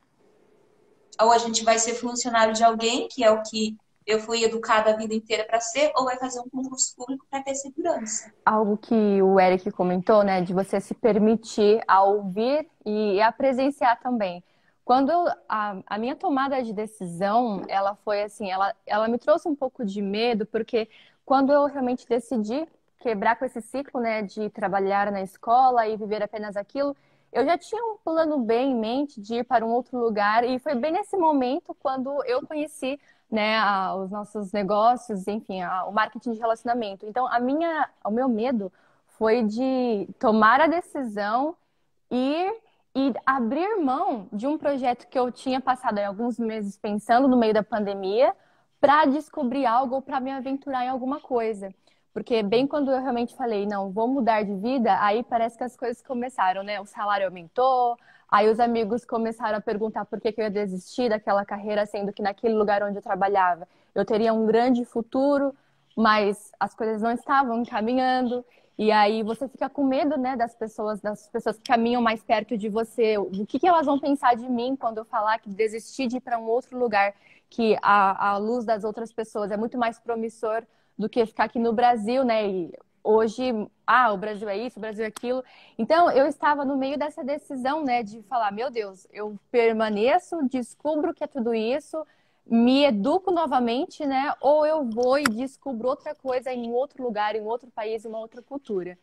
Ou a gente vai ser funcionário de alguém, que é o que eu fui educada a vida inteira para ser, ou vai fazer um concurso público para ter segurança. Algo que o Eric comentou, né, de você se permitir a ouvir e a presenciar também. Quando eu, a, a minha tomada de decisão, ela foi assim, ela, ela me trouxe um pouco de medo, porque quando eu realmente decidi quebrar com esse ciclo, né, de trabalhar na escola e viver apenas aquilo, eu já tinha um plano B em mente de ir para um outro lugar e foi bem nesse momento quando eu conheci né, a, os nossos negócios, enfim, a, o marketing de relacionamento. Então, a minha, o meu medo foi de tomar a decisão ir e abrir mão de um projeto que eu tinha passado alguns meses pensando no meio da pandemia para descobrir algo ou para me aventurar em alguma coisa. Porque bem quando eu realmente falei, não, vou mudar de vida, aí parece que as coisas começaram, né? O salário aumentou, Aí os amigos começaram a perguntar por que, que eu ia desistir daquela carreira, sendo que naquele lugar onde eu trabalhava eu teria um grande futuro, mas as coisas não estavam caminhando. E aí você fica com medo, né, das pessoas, das pessoas que caminham mais perto de você. O que, que elas vão pensar de mim quando eu falar que desisti de ir para um outro lugar, que a, a luz das outras pessoas é muito mais promissor do que ficar aqui no Brasil, né? E hoje, ah, o Brasil é isso, o Brasil é aquilo. Então, eu estava no meio dessa decisão, né, de falar, meu Deus, eu permaneço, descubro que é tudo isso, me educo novamente, né, ou eu vou e descubro outra coisa em outro lugar, em outro país, em uma outra cultura.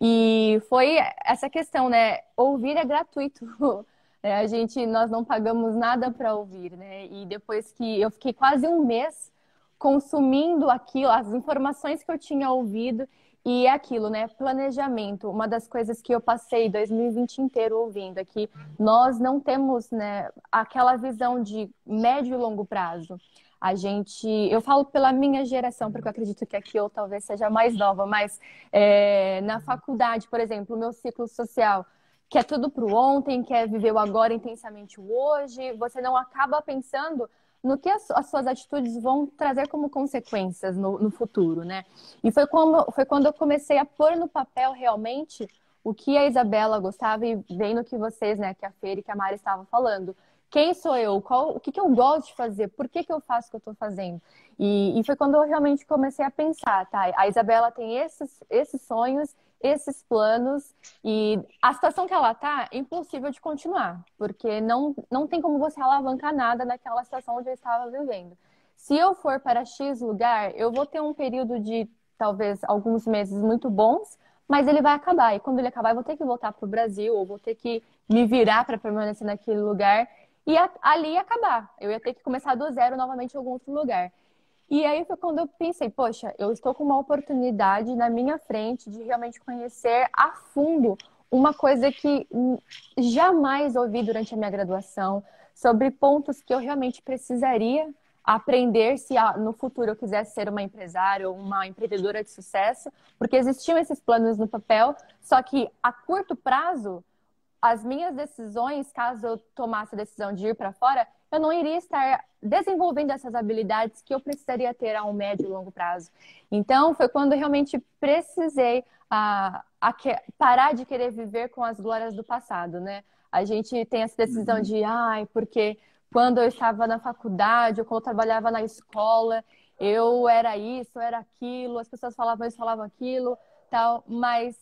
E foi essa questão, né, ouvir é gratuito. É, a gente, nós não pagamos nada para ouvir, né? E depois que eu fiquei quase um mês consumindo aquilo, as informações que eu tinha ouvido, e é aquilo, né? Planejamento. Uma das coisas que eu passei 2020 inteiro ouvindo é que nós não temos, né, aquela visão de médio e longo prazo. A gente, eu falo pela minha geração, porque eu acredito que aqui eu talvez seja mais nova, mas é, na faculdade, por exemplo, o meu ciclo social, que é tudo para o ontem, quer viver o agora intensamente o hoje, você não acaba pensando no que as, as, suas atitudes vão trazer como consequências no, no futuro, né? E foi, como, foi quando eu comecei a pôr no papel realmente o que a Isabela gostava e vendo que vocês, né, que a Feira e que a Mari estavam falando. Quem sou eu? Qual, o que, que eu gosto de fazer? Por que, que eu faço o que eu estou fazendo? E, e, foi quando eu realmente comecei a pensar, tá? A Isabela tem esses, esses sonhos esses planos e a situação que ela tá é impossível de continuar, porque não, não tem como você alavancar nada naquela situação onde eu estava vivendo. Se eu for para X lugar, eu vou ter um período de talvez alguns meses muito bons, mas ele vai acabar. E quando ele acabar, eu vou ter que voltar para o Brasil, ou vou ter que me virar para permanecer naquele lugar e a, ali acabar. Eu ia ter que começar do zero novamente em algum outro lugar. E aí foi quando eu pensei, poxa, eu estou com uma oportunidade na minha frente de realmente conhecer a fundo uma coisa que jamais ouvi durante a minha graduação, sobre pontos que eu realmente precisaria aprender se no futuro eu quisesse ser uma empresária ou uma empreendedora de sucesso, porque existiam esses planos no papel, só que a curto prazo, as minhas decisões, caso eu tomasse a decisão de ir para fora, eu não iria estar desenvolvendo essas habilidades que eu precisaria ter a um médio e longo prazo. Então, foi quando realmente precisei a, a que, parar de querer viver com as glórias do passado, né? A gente tem essa decisão uhum. de, ai, porque quando eu estava na faculdade ou quando eu trabalhava na escola, eu era isso, eu era aquilo, as pessoas falavam isso, falavam aquilo, tal, mas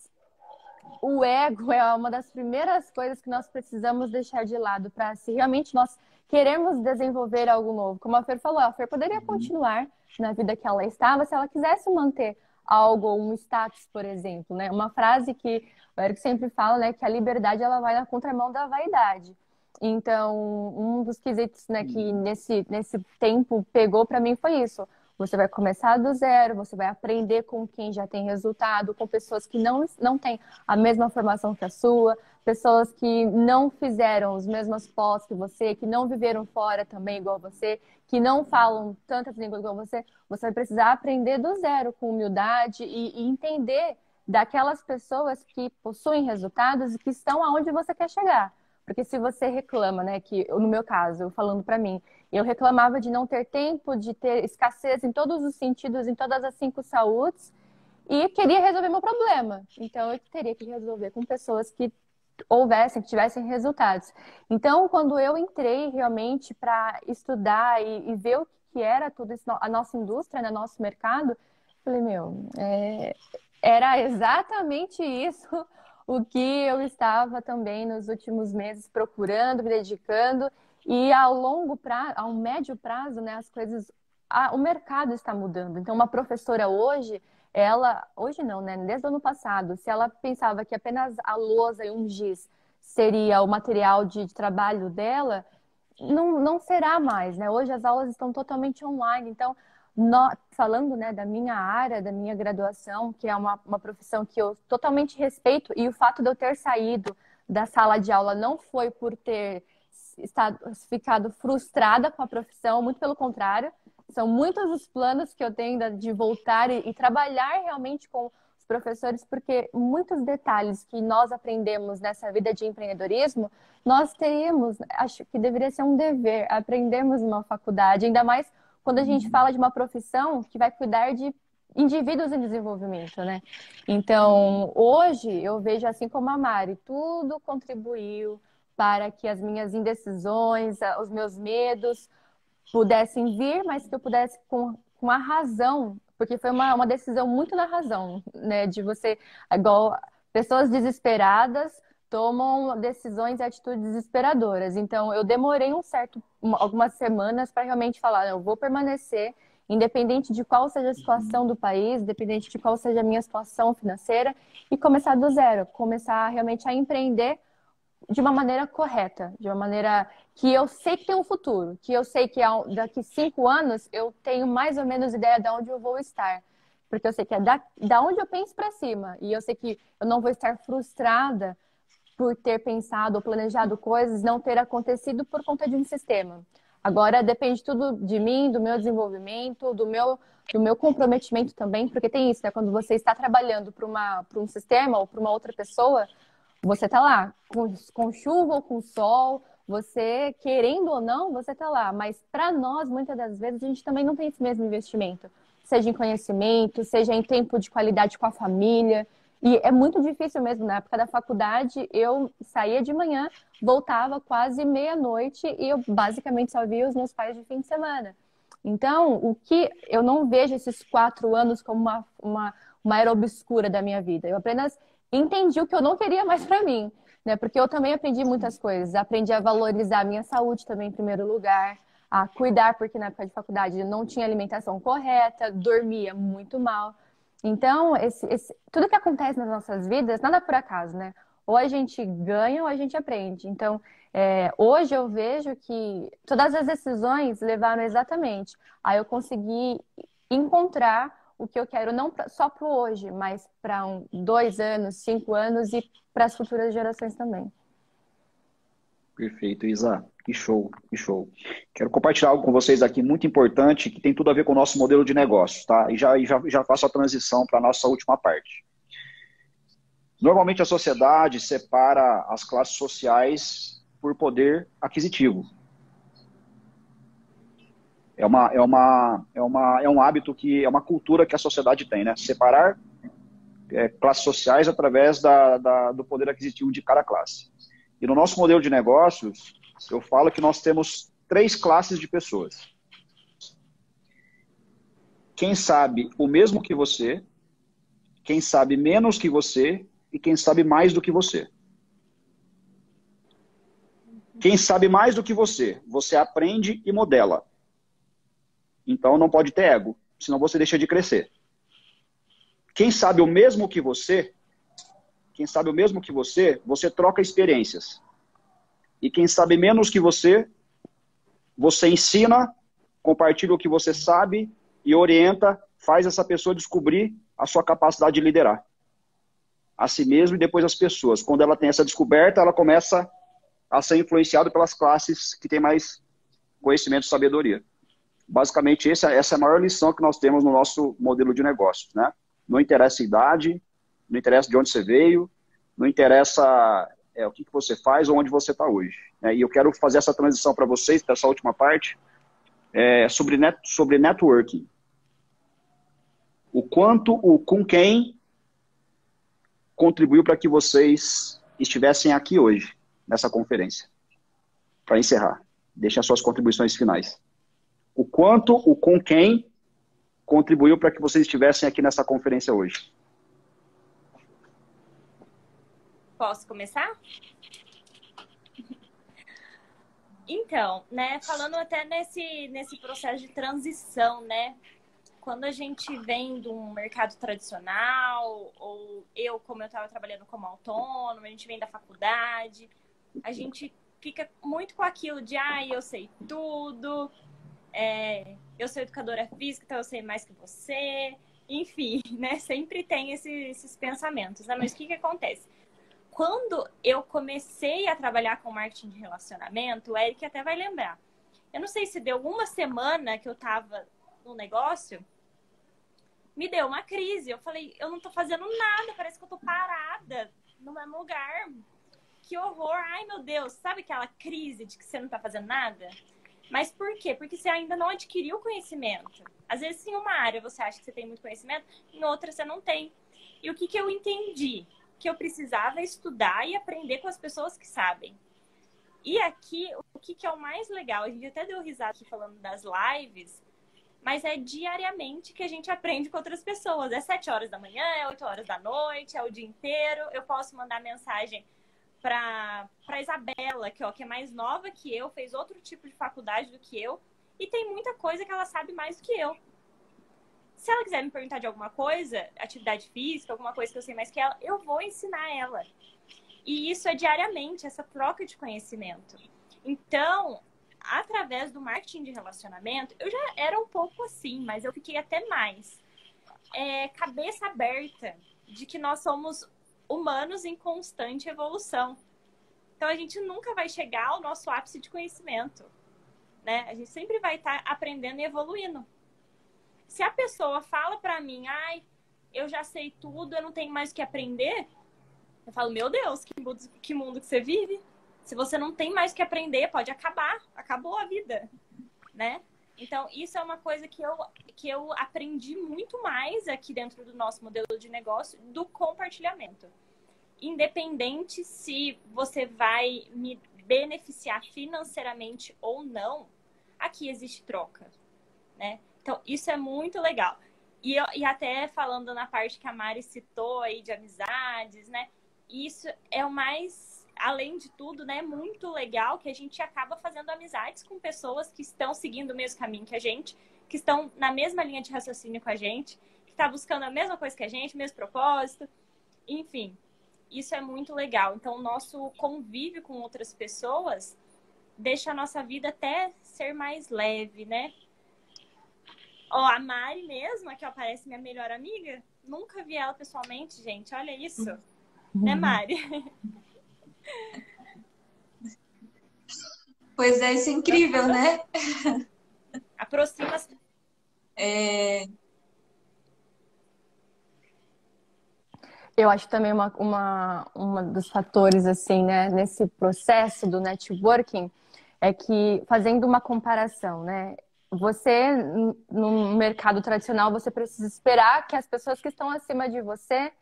o ego é uma das primeiras coisas que nós precisamos deixar de lado para se realmente nós queremos desenvolver algo novo. Como a Fer falou, a Fer poderia uhum. continuar na vida que ela estava se ela quisesse manter algo, um status, por exemplo, né? Uma frase que o Eric sempre fala, né, que a liberdade ela vai na contramão da vaidade. Então, um dos quesitos, né, que uhum. nesse nesse tempo pegou para mim foi isso. Você vai começar do zero, você vai aprender com quem já tem resultado, com pessoas que não, não têm a mesma formação que a sua, pessoas que não fizeram os mesmos pós que você, que não viveram fora também igual você, que não falam tantas línguas igual você. Você vai precisar aprender do zero, com humildade e, e entender daquelas pessoas que possuem resultados e que estão aonde você quer chegar. Porque se você reclama, né, que no meu caso, falando para mim, eu reclamava de não ter tempo, de ter escassez em todos os sentidos, em todas as cinco saúdes, e queria resolver meu problema. Então eu teria que resolver com pessoas que houvessem, que tivessem resultados. Então, quando eu entrei realmente para estudar e, e, ver o que era tudo isso, a nossa indústria, né, nosso mercado, falei, meu, é, era exatamente isso o que eu estava também nos últimos meses procurando, me dedicando. E ao longo prazo, ao médio prazo, né, as coisas, a, o mercado está mudando. Então, uma professora hoje, ela, hoje não, né, desde o ano passado, se ela pensava que apenas a lousa e um giz seria o material de, de trabalho dela, não, não será mais, né? Hoje as aulas estão totalmente online, então no, falando né, da minha área, da minha graduação, que é uma, uma profissão que eu totalmente respeito, e o fato de eu ter saído da sala de aula não foi por ter estado, ficado frustrada com a profissão, muito pelo contrário. São muitos os planos que eu tenho de voltar e, e trabalhar realmente com os professores, porque muitos detalhes que nós aprendemos nessa vida de empreendedorismo, nós teríamos, acho que deveria ser um dever, aprendermos numa faculdade, ainda mais quando a gente uhum. fala de uma profissão que vai cuidar de indivíduos em desenvolvimento, né? Então, hoje eu vejo assim como a Mari, tudo contribuiu para que as minhas indecisões, os meus medos pudessem vir, mas que eu pudesse com, com a razão, porque foi uma, uma decisão muito na razão, né? De você, igual pessoas desesperadas tomam decisões e atitudes desesperadoras. Então, eu demorei um certo, algumas semanas para realmente falar, eu vou permanecer, independente de qual seja a situação do país, independente de qual seja a minha situação financeira, e começar do zero, começar realmente a empreender de uma maneira correta, de uma maneira que eu sei que tem um futuro, que eu sei que daqui cinco anos eu tenho mais ou menos ideia de onde eu vou estar. Porque eu sei que é da, da onde eu penso para cima. E eu sei que eu não vou estar frustrada por ter pensado ou planejado coisas não ter acontecido por conta de um sistema. Agora depende tudo de mim, do meu desenvolvimento, do meu, do meu comprometimento também, porque tem isso, né? Quando você está trabalhando para um sistema ou para uma outra pessoa, você está lá com, com chuva ou com sol, você, querendo ou não, você está lá. Mas para nós, muitas das vezes, a gente também não tem esse mesmo investimento. Seja em conhecimento, seja em tempo de qualidade com a família. E é muito difícil mesmo. Na época da faculdade, eu saía de manhã, voltava quase meia-noite e eu basicamente só via os meus pais de fim de semana. Então, o que eu não vejo esses quatro anos como uma, uma, uma era obscura da minha vida. Eu apenas entendi o que eu não queria mais para mim né? Porque eu também aprendi muitas coisas. Aprendi a valorizar a minha saúde também em primeiro lugar, a cuidar, porque na época de faculdade eu não tinha alimentação correta, dormia muito mal. Então, esse, esse, tudo que acontece nas nossas vidas, nada por acaso, né? Ou a gente ganha ou a gente aprende. Então, é, hoje eu vejo que todas as decisões levaram exatamente a eu conseguir encontrar o que eu quero, não pra, só para hoje, mas para um, dois anos, cinco anos e para as futuras gerações também. Perfeito, Isa. Que show, que show. Quero compartilhar algo com vocês aqui muito importante que tem tudo a ver com o nosso modelo de negócio, tá? E já, já, já faço a transição para a nossa última parte. Normalmente a sociedade separa as classes sociais por poder aquisitivo. É, uma, é, uma, é, uma, é um hábito que é uma cultura que a sociedade tem, né? Separar é, classes sociais através da, da, do poder aquisitivo de cada classe. E no nosso modelo de negócios, eu falo que nós temos três classes de pessoas. Quem sabe o mesmo que você, quem sabe menos que você e quem sabe mais do que você. Quem sabe mais do que você, você aprende e modela. Então não pode ter ego, senão você deixa de crescer. Quem sabe o mesmo que você, quem sabe o mesmo que você, você troca experiências. E quem sabe menos que você, você ensina, compartilha o que você sabe e orienta, faz essa pessoa descobrir a sua capacidade de liderar. A si mesmo e depois as pessoas. Quando ela tem essa descoberta, ela começa a ser influenciada pelas classes que têm mais conhecimento e sabedoria. Basicamente, essa, essa é a maior lição que nós temos no nosso modelo de negócio. Né? Não interessa a idade, não interessa de onde você veio, não interessa é, o que, que você faz ou onde você está hoje. Né? E eu quero fazer essa transição para vocês, para essa última parte, é, sobre, net, sobre networking. O quanto, o com quem contribuiu para que vocês estivessem aqui hoje, nessa conferência. Para encerrar, deixem as suas contribuições finais o quanto, o com quem contribuiu para que vocês estivessem aqui nessa conferência hoje. Posso começar? Então, né, falando até nesse, nesse processo de transição, né? Quando a gente vem de um mercado tradicional, ou eu, como eu estava trabalhando como autônomo, a gente vem da faculdade, a gente fica muito com aquilo de, ah, eu sei tudo, é, eu sou educadora física, então eu sei mais que você. Enfim, né? Sempre tem esse, esses pensamentos, né? Mas o que, que acontece? Quando eu comecei a trabalhar com marketing de relacionamento, o Eric até vai lembrar. Eu não sei se deu uma semana que eu tava no negócio, me deu uma crise. Eu falei, eu não tô fazendo nada, parece que eu tô parada no mesmo lugar. Que horror! Ai, meu Deus! Sabe aquela crise de que você não tá fazendo nada? Mas por quê? Porque você ainda não adquiriu conhecimento. Às vezes, em uma área você acha que você tem muito conhecimento, em outra você não tem. E o que, que eu entendi? Que eu precisava estudar e aprender com as pessoas que sabem. E aqui, o que, que é o mais legal? A gente até deu risada aqui falando das lives, mas é diariamente que a gente aprende com outras pessoas. É sete horas da manhã, é oito horas da noite, é o dia inteiro. Eu posso mandar mensagem para a Isabela, que, ó, que é mais nova que eu, fez outro tipo de faculdade do que eu, e tem muita coisa que ela sabe mais do que eu. Se ela quiser me perguntar de alguma coisa, atividade física, alguma coisa que eu sei mais que ela, eu vou ensinar ela. E isso é diariamente, essa troca de conhecimento. Então, através do marketing de relacionamento, eu já era um pouco assim, mas eu fiquei até mais. É, cabeça aberta de que nós somos humanos em constante evolução. Então a gente nunca vai chegar ao nosso ápice de conhecimento, né? A gente sempre vai estar tá aprendendo e evoluindo. Se a pessoa fala para mim, ai, eu já sei tudo, eu não tenho mais o que aprender, eu falo, meu Deus, que mundo que, mundo que você vive? Se você não tem mais que aprender, pode acabar, acabou a vida, né? Então, isso é uma coisa que eu, que eu aprendi muito mais aqui dentro do nosso modelo de negócio do compartilhamento. Independente se você vai me beneficiar financeiramente ou não, aqui existe troca, né? Então, isso é muito legal. E, e até falando na parte que a Mari citou aí de amizades, né? Isso é o mais, além de tudo, né? Muito legal que a gente acaba fazendo amizades com pessoas que estão seguindo o mesmo caminho que a gente, que estão na mesma linha de raciocínio com a gente, que está buscando a mesma coisa que a gente, o mesmo propósito. Enfim, isso é muito legal. Então, o nosso convívio com outras pessoas deixa a nossa vida até ser mais leve, né? Ó, a Mari mesmo, que aparece minha melhor amiga, nunca vi ela pessoalmente, gente. Olha isso. Uhum. Né, Mari? Pois é, isso é incrível, né? Aproxima-se. É... Eu acho também uma, uma, uma dos fatores, assim, né, nesse processo do networking, é que, fazendo uma comparação, né, você, no mercado tradicional, você precisa esperar que as pessoas que estão acima de você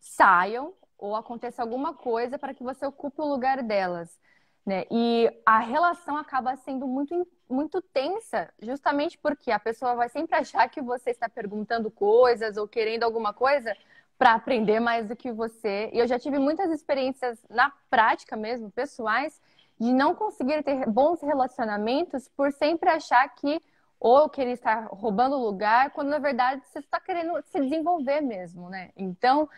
saiam ou aconteça alguma coisa para que você ocupe o lugar delas. Né? E a relação acaba sendo muito, muito tensa, justamente porque a pessoa vai sempre achar que você está perguntando coisas ou querendo alguma coisa para aprender mais do que você. E eu já tive muitas experiências na prática mesmo, pessoais, de não conseguir ter bons relacionamentos por sempre achar que ou querer estar roubando lugar, quando na verdade você está querendo se desenvolver mesmo, né? Então,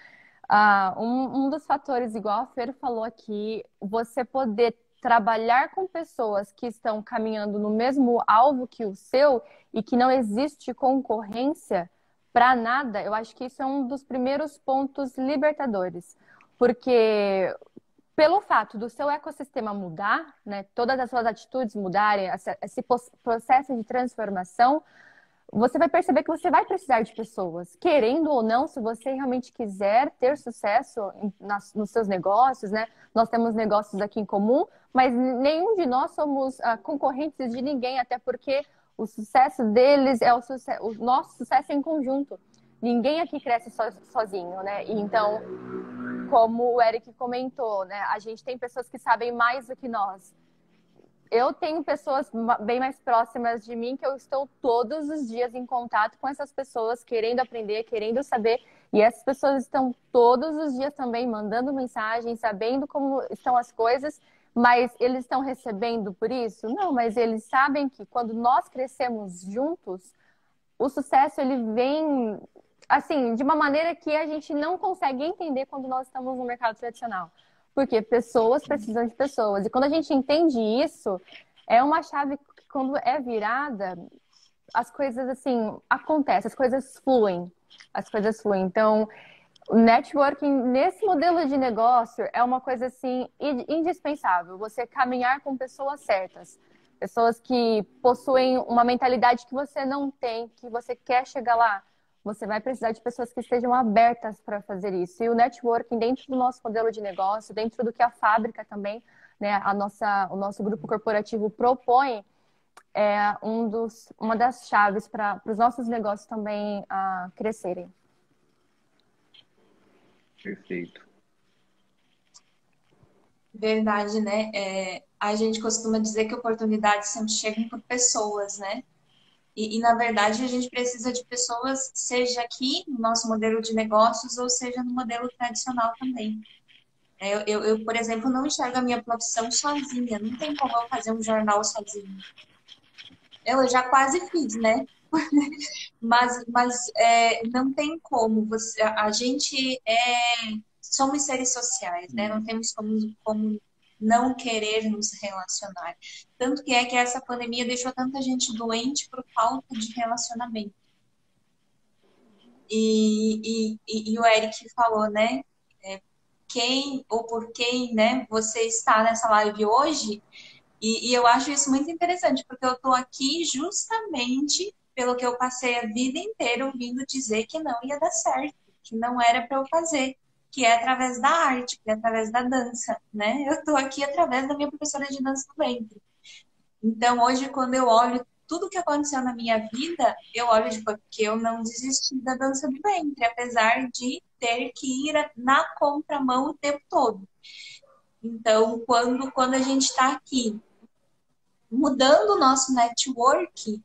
uh, um, um dos fatores, igual a Fer falou aqui, você poder trabalhar com pessoas que estão caminhando no mesmo alvo que o seu e que não existe concorrência para nada, eu acho que isso é um dos primeiros pontos libertadores. Porque pelo fato do seu ecossistema mudar, né, todas as suas atitudes mudarem, esse processo de transformação, você vai perceber que você vai precisar de pessoas, querendo ou não, se você realmente quiser ter sucesso nas, nos seus negócios, né? Nós temos negócios aqui em comum, mas nenhum de nós somos uh, concorrentes de ninguém, até porque o sucesso deles é o, o nosso sucesso é em conjunto. Ninguém aqui cresce so, sozinho, né? E então como o Eric comentou, né? A gente tem pessoas que sabem mais do que nós. Eu tenho pessoas bem mais próximas de mim que eu estou todos os dias em contato com essas pessoas, querendo aprender, querendo saber. E essas pessoas estão todos os dias também mandando mensagem, sabendo como estão as coisas, mas eles estão recebendo por isso? Não, mas eles sabem que quando nós crescemos juntos, o sucesso ele vem assim, de uma maneira que a gente não consegue entender quando nós estamos no mercado tradicional. Porque pessoas precisam de pessoas. E quando a gente entende isso, é uma chave que quando é virada, as coisas assim acontecem, as coisas fluem. As coisas fluem. Então, networking nesse modelo de negócio é uma coisa assim indispensável. Você caminhar com pessoas certas, pessoas que possuem uma mentalidade que você não tem, que você quer chegar lá você vai precisar de pessoas que estejam abertas para fazer isso. E o networking dentro do nosso modelo de negócio, dentro do que a fábrica também, né, a nossa, o nosso grupo corporativo propõe, é um dos, uma das chaves para os nossos negócios também uh, crescerem. Perfeito. Verdade, né? É, a gente costuma dizer que oportunidades sempre chegam por pessoas, né? E, e, na verdade, a gente precisa de pessoas, seja aqui no nosso modelo de negócios ou seja no modelo tradicional também. É, eu, eu, eu, por exemplo, não enxergo a minha profissão sozinha. Não tem como eu fazer um jornal sozinho. Eu já quase fiz, né? mas mas é, não tem como. Você, a gente é, somos seres sociais, né? Não temos como, como não querer nos relacionar. Tanto que é que essa pandemia deixou tanta gente doente por falta de relacionamento. E, e, e o Eric falou, né? É, quem ou por quem né, você está nessa live hoje. E, e eu acho isso muito interessante, porque eu estou aqui justamente pelo que eu passei a vida inteira ouvindo dizer que não ia dar certo, que não era para eu fazer. Que é através da arte, que é através da dança, né? Eu estou aqui através da minha professora de dança do ventre. Então, hoje, quando eu olho tudo que aconteceu na minha vida, eu olho de porque eu não desisti da dança do ventre, apesar de ter que ir na contramão o tempo todo. Então, quando, quando a gente está aqui mudando o nosso network,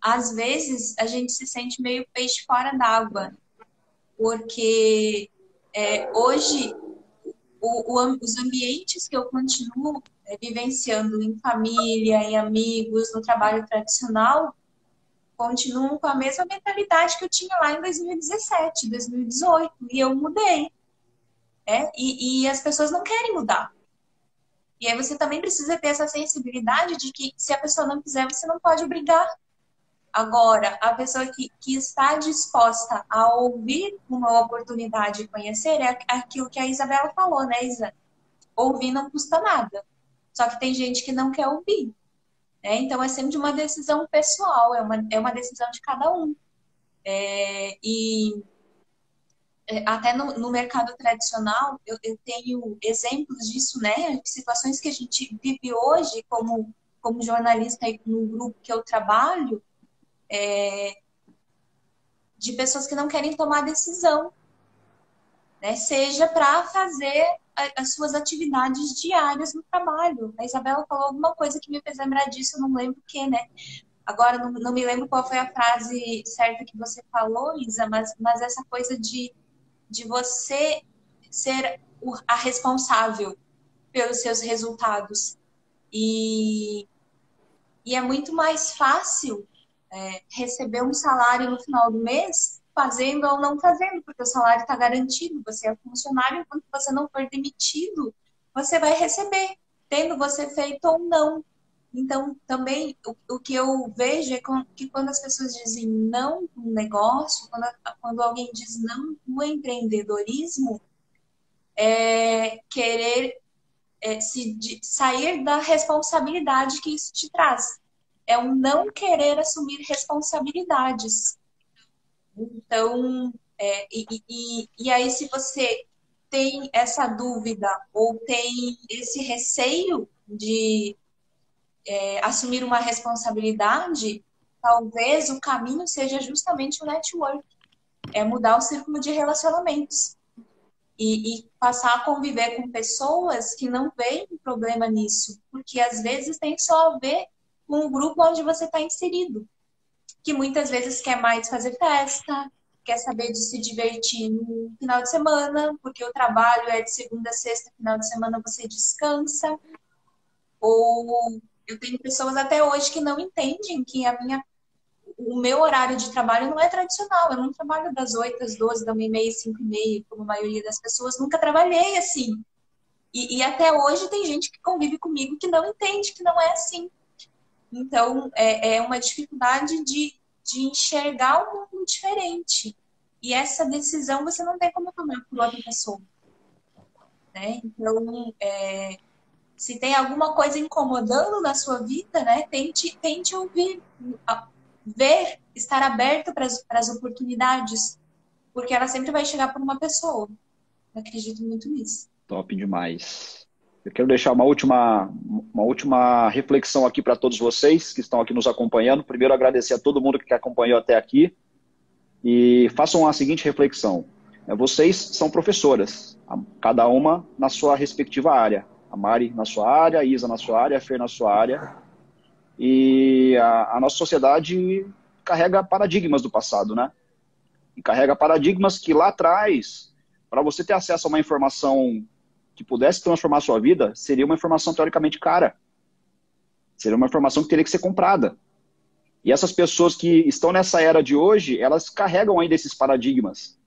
às vezes a gente se sente meio peixe fora d'água, porque é, hoje o, o, os ambientes que eu continuo é, vivenciando em família, em amigos, no trabalho tradicional, continuam com a mesma mentalidade que eu tinha lá em 2017, 2018, e eu mudei. É? E, e as pessoas não querem mudar. E aí você também precisa ter essa sensibilidade de que se a pessoa não quiser, você não pode obrigar. Agora, a pessoa que, que está disposta a ouvir uma oportunidade de conhecer é aquilo que a Isabela falou, né, Isa? Ouvir não custa nada. Só que tem gente que não quer ouvir. Né? Então, é sempre uma decisão pessoal, é uma, é uma decisão de cada um. É, e é, até no, no, mercado tradicional, eu, eu, tenho exemplos disso, né? Situações que a gente vive hoje como, como jornalista no grupo que eu trabalho, é, de pessoas que não querem tomar decisão, né? seja para fazer as suas atividades diárias no trabalho. A Isabela falou alguma coisa que me fez lembrar disso, eu não lembro o que, né? Agora não, não, me lembro qual foi a frase certa que você falou, Isa, mas, mas essa coisa de, de você ser a responsável pelos seus resultados. E, e é muito mais fácil é, receber um salário no final do mês, fazendo ou não fazendo, porque o salário está garantido, você é funcionário, enquanto você não for demitido, você vai receber, tendo você feito ou não. Então, também, o, o que eu vejo é que quando as pessoas dizem não no negócio, quando, quando alguém diz não no empreendedorismo, é querer é, se, de, sair da responsabilidade que isso te traz é um não querer assumir responsabilidades. Então, é, e, e, e aí se você tem essa dúvida ou tem esse receio de é, assumir uma responsabilidade, talvez o caminho seja justamente o network. É mudar o círculo de relacionamentos. E, e, passar a conviver com pessoas que não veem problema nisso. Porque às vezes tem só a ver com o grupo onde você está inserido, que muitas vezes quer mais fazer festa, quer saber de se divertir no final de semana, porque o trabalho é de segunda a sexta, final de semana você descansa. Ou eu tenho pessoas até hoje que não entendem que a minha o meu horário de trabalho não é tradicional. Eu não trabalho das 8 às 12, da 1 e meia, 5 e meia, como a maioria das pessoas. Nunca trabalhei assim. E, e, até hoje tem gente que convive comigo que não entende que não é assim. Então, é, é uma dificuldade de, de enxergar o mundo diferente. E essa decisão você não tem como tomar por outra pessoa. Né? Então, é, se tem alguma coisa incomodando na sua vida, né, tente, tente ouvir, ver, estar aberto para as oportunidades, porque ela sempre vai chegar por uma pessoa. Eu acredito muito nisso. Top demais. Eu quero deixar uma última, uma última reflexão aqui para todos vocês que estão aqui nos acompanhando. Primeiro, agradecer a todo mundo que acompanhou até aqui. E façam a seguinte reflexão: é, vocês são professoras, cada uma na sua respectiva área. A Mari na sua área, a Isa na sua área, a Fer na sua área. E a, a nossa sociedade carrega paradigmas do passado, né? E carrega paradigmas que lá atrás, para você ter acesso a uma informação que pudesse transformar a sua vida, seria uma informação teoricamente cara. Seria uma informação que teria que ser comprada. E essas pessoas que estão nessa era de hoje, elas carregam ainda esses paradigmas.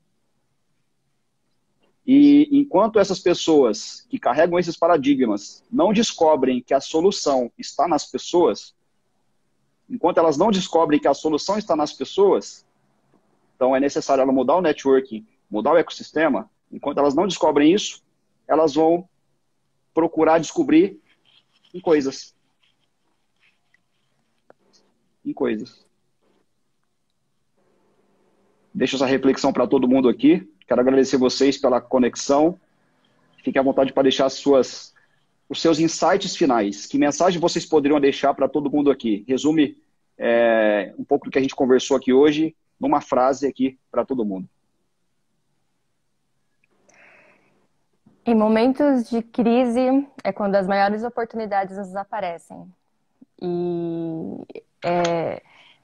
E enquanto essas pessoas que carregam esses paradigmas não descobrem que a solução está nas pessoas, enquanto elas não descobrem que a solução está nas pessoas, então é necessário ela mudar o networking, mudar o ecossistema. Enquanto elas não descobrem isso, elas vão procurar descobrir em coisas. Em coisas. Deixo essa reflexão para todo mundo aqui. Quero agradecer vocês pela conexão. Fique à vontade para deixar suas, os seus insights finais. Que mensagem vocês poderiam deixar para todo mundo aqui? Resume é, um pouco do que a gente conversou aqui hoje numa frase aqui para todo mundo. Em momentos de crise é quando as maiores oportunidades nos aparecem. E é,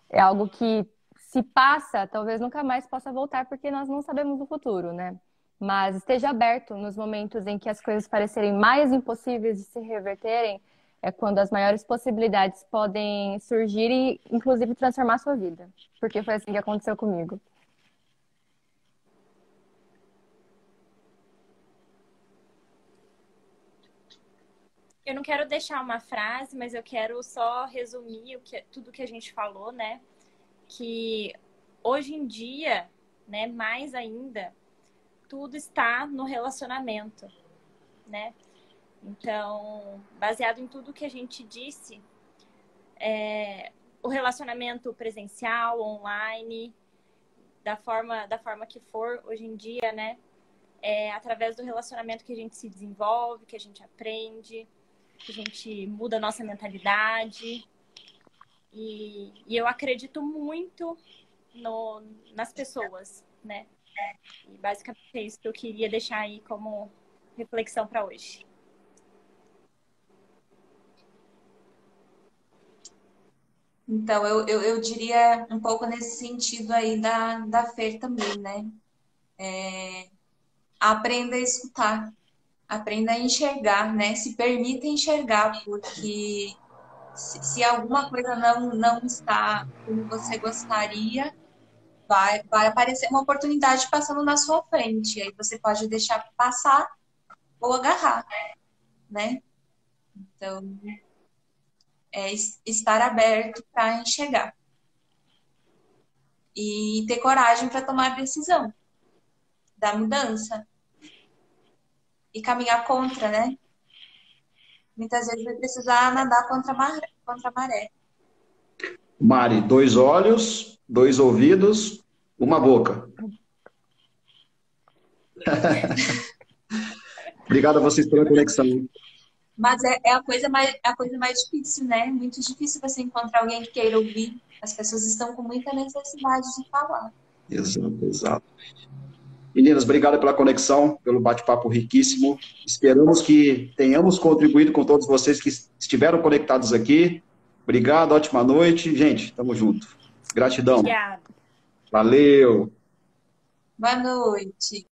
é algo que se passa, talvez nunca mais possa voltar, porque nós não sabemos o futuro, né? Mas esteja aberto nos momentos em que as coisas parecerem mais impossíveis de se reverterem, é quando as maiores possibilidades podem surgir e, inclusive, transformar a sua vida. Porque foi assim que aconteceu comigo. Eu não quero deixar uma frase, mas eu quero só resumir o que, tudo que a gente falou, né? Que hoje em dia, né, mais ainda, tudo está no relacionamento, né? Então, baseado em tudo que a gente disse, é, o relacionamento presencial, online, da forma, da forma que for hoje em dia, né? É através do relacionamento que a gente se desenvolve, que a gente aprende, que a gente muda a nossa mentalidade. E, e eu acredito muito no, nas pessoas, né? E basicamente é isso que eu queria deixar aí como reflexão para hoje. Então, eu, eu, eu, diria um pouco nesse sentido aí da, da Fer também, né? É, aprenda a escutar aprenda a enxergar, né? Se permita enxergar, porque se, alguma coisa não, não está como você gostaria, vai, vai aparecer uma oportunidade passando na sua frente. Aí você pode deixar passar ou agarrar, né? Então, é estar aberto para enxergar. E ter coragem para tomar a decisão da mudança e caminhar contra, né? Muitas vezes vai precisar nadar contra a maré. Contra a maré. Mari, dois olhos, dois ouvidos, uma boca. Obrigado a vocês pela conexão. Mas é, é, a, coisa mais, é a coisa mais difícil, né? Muito difícil você encontrar alguém que queira ouvir. As pessoas estão com muita necessidade de falar. Exato, exato. Meninas, obrigado pela conexão, pelo bate-papo riquíssimo. Esperamos que tenhamos contribuído com todos vocês que estiveram conectados aqui. Obrigado, ótima noite. Gente, tamo junto. Gratidão. Obrigada. Valeu. Boa noite.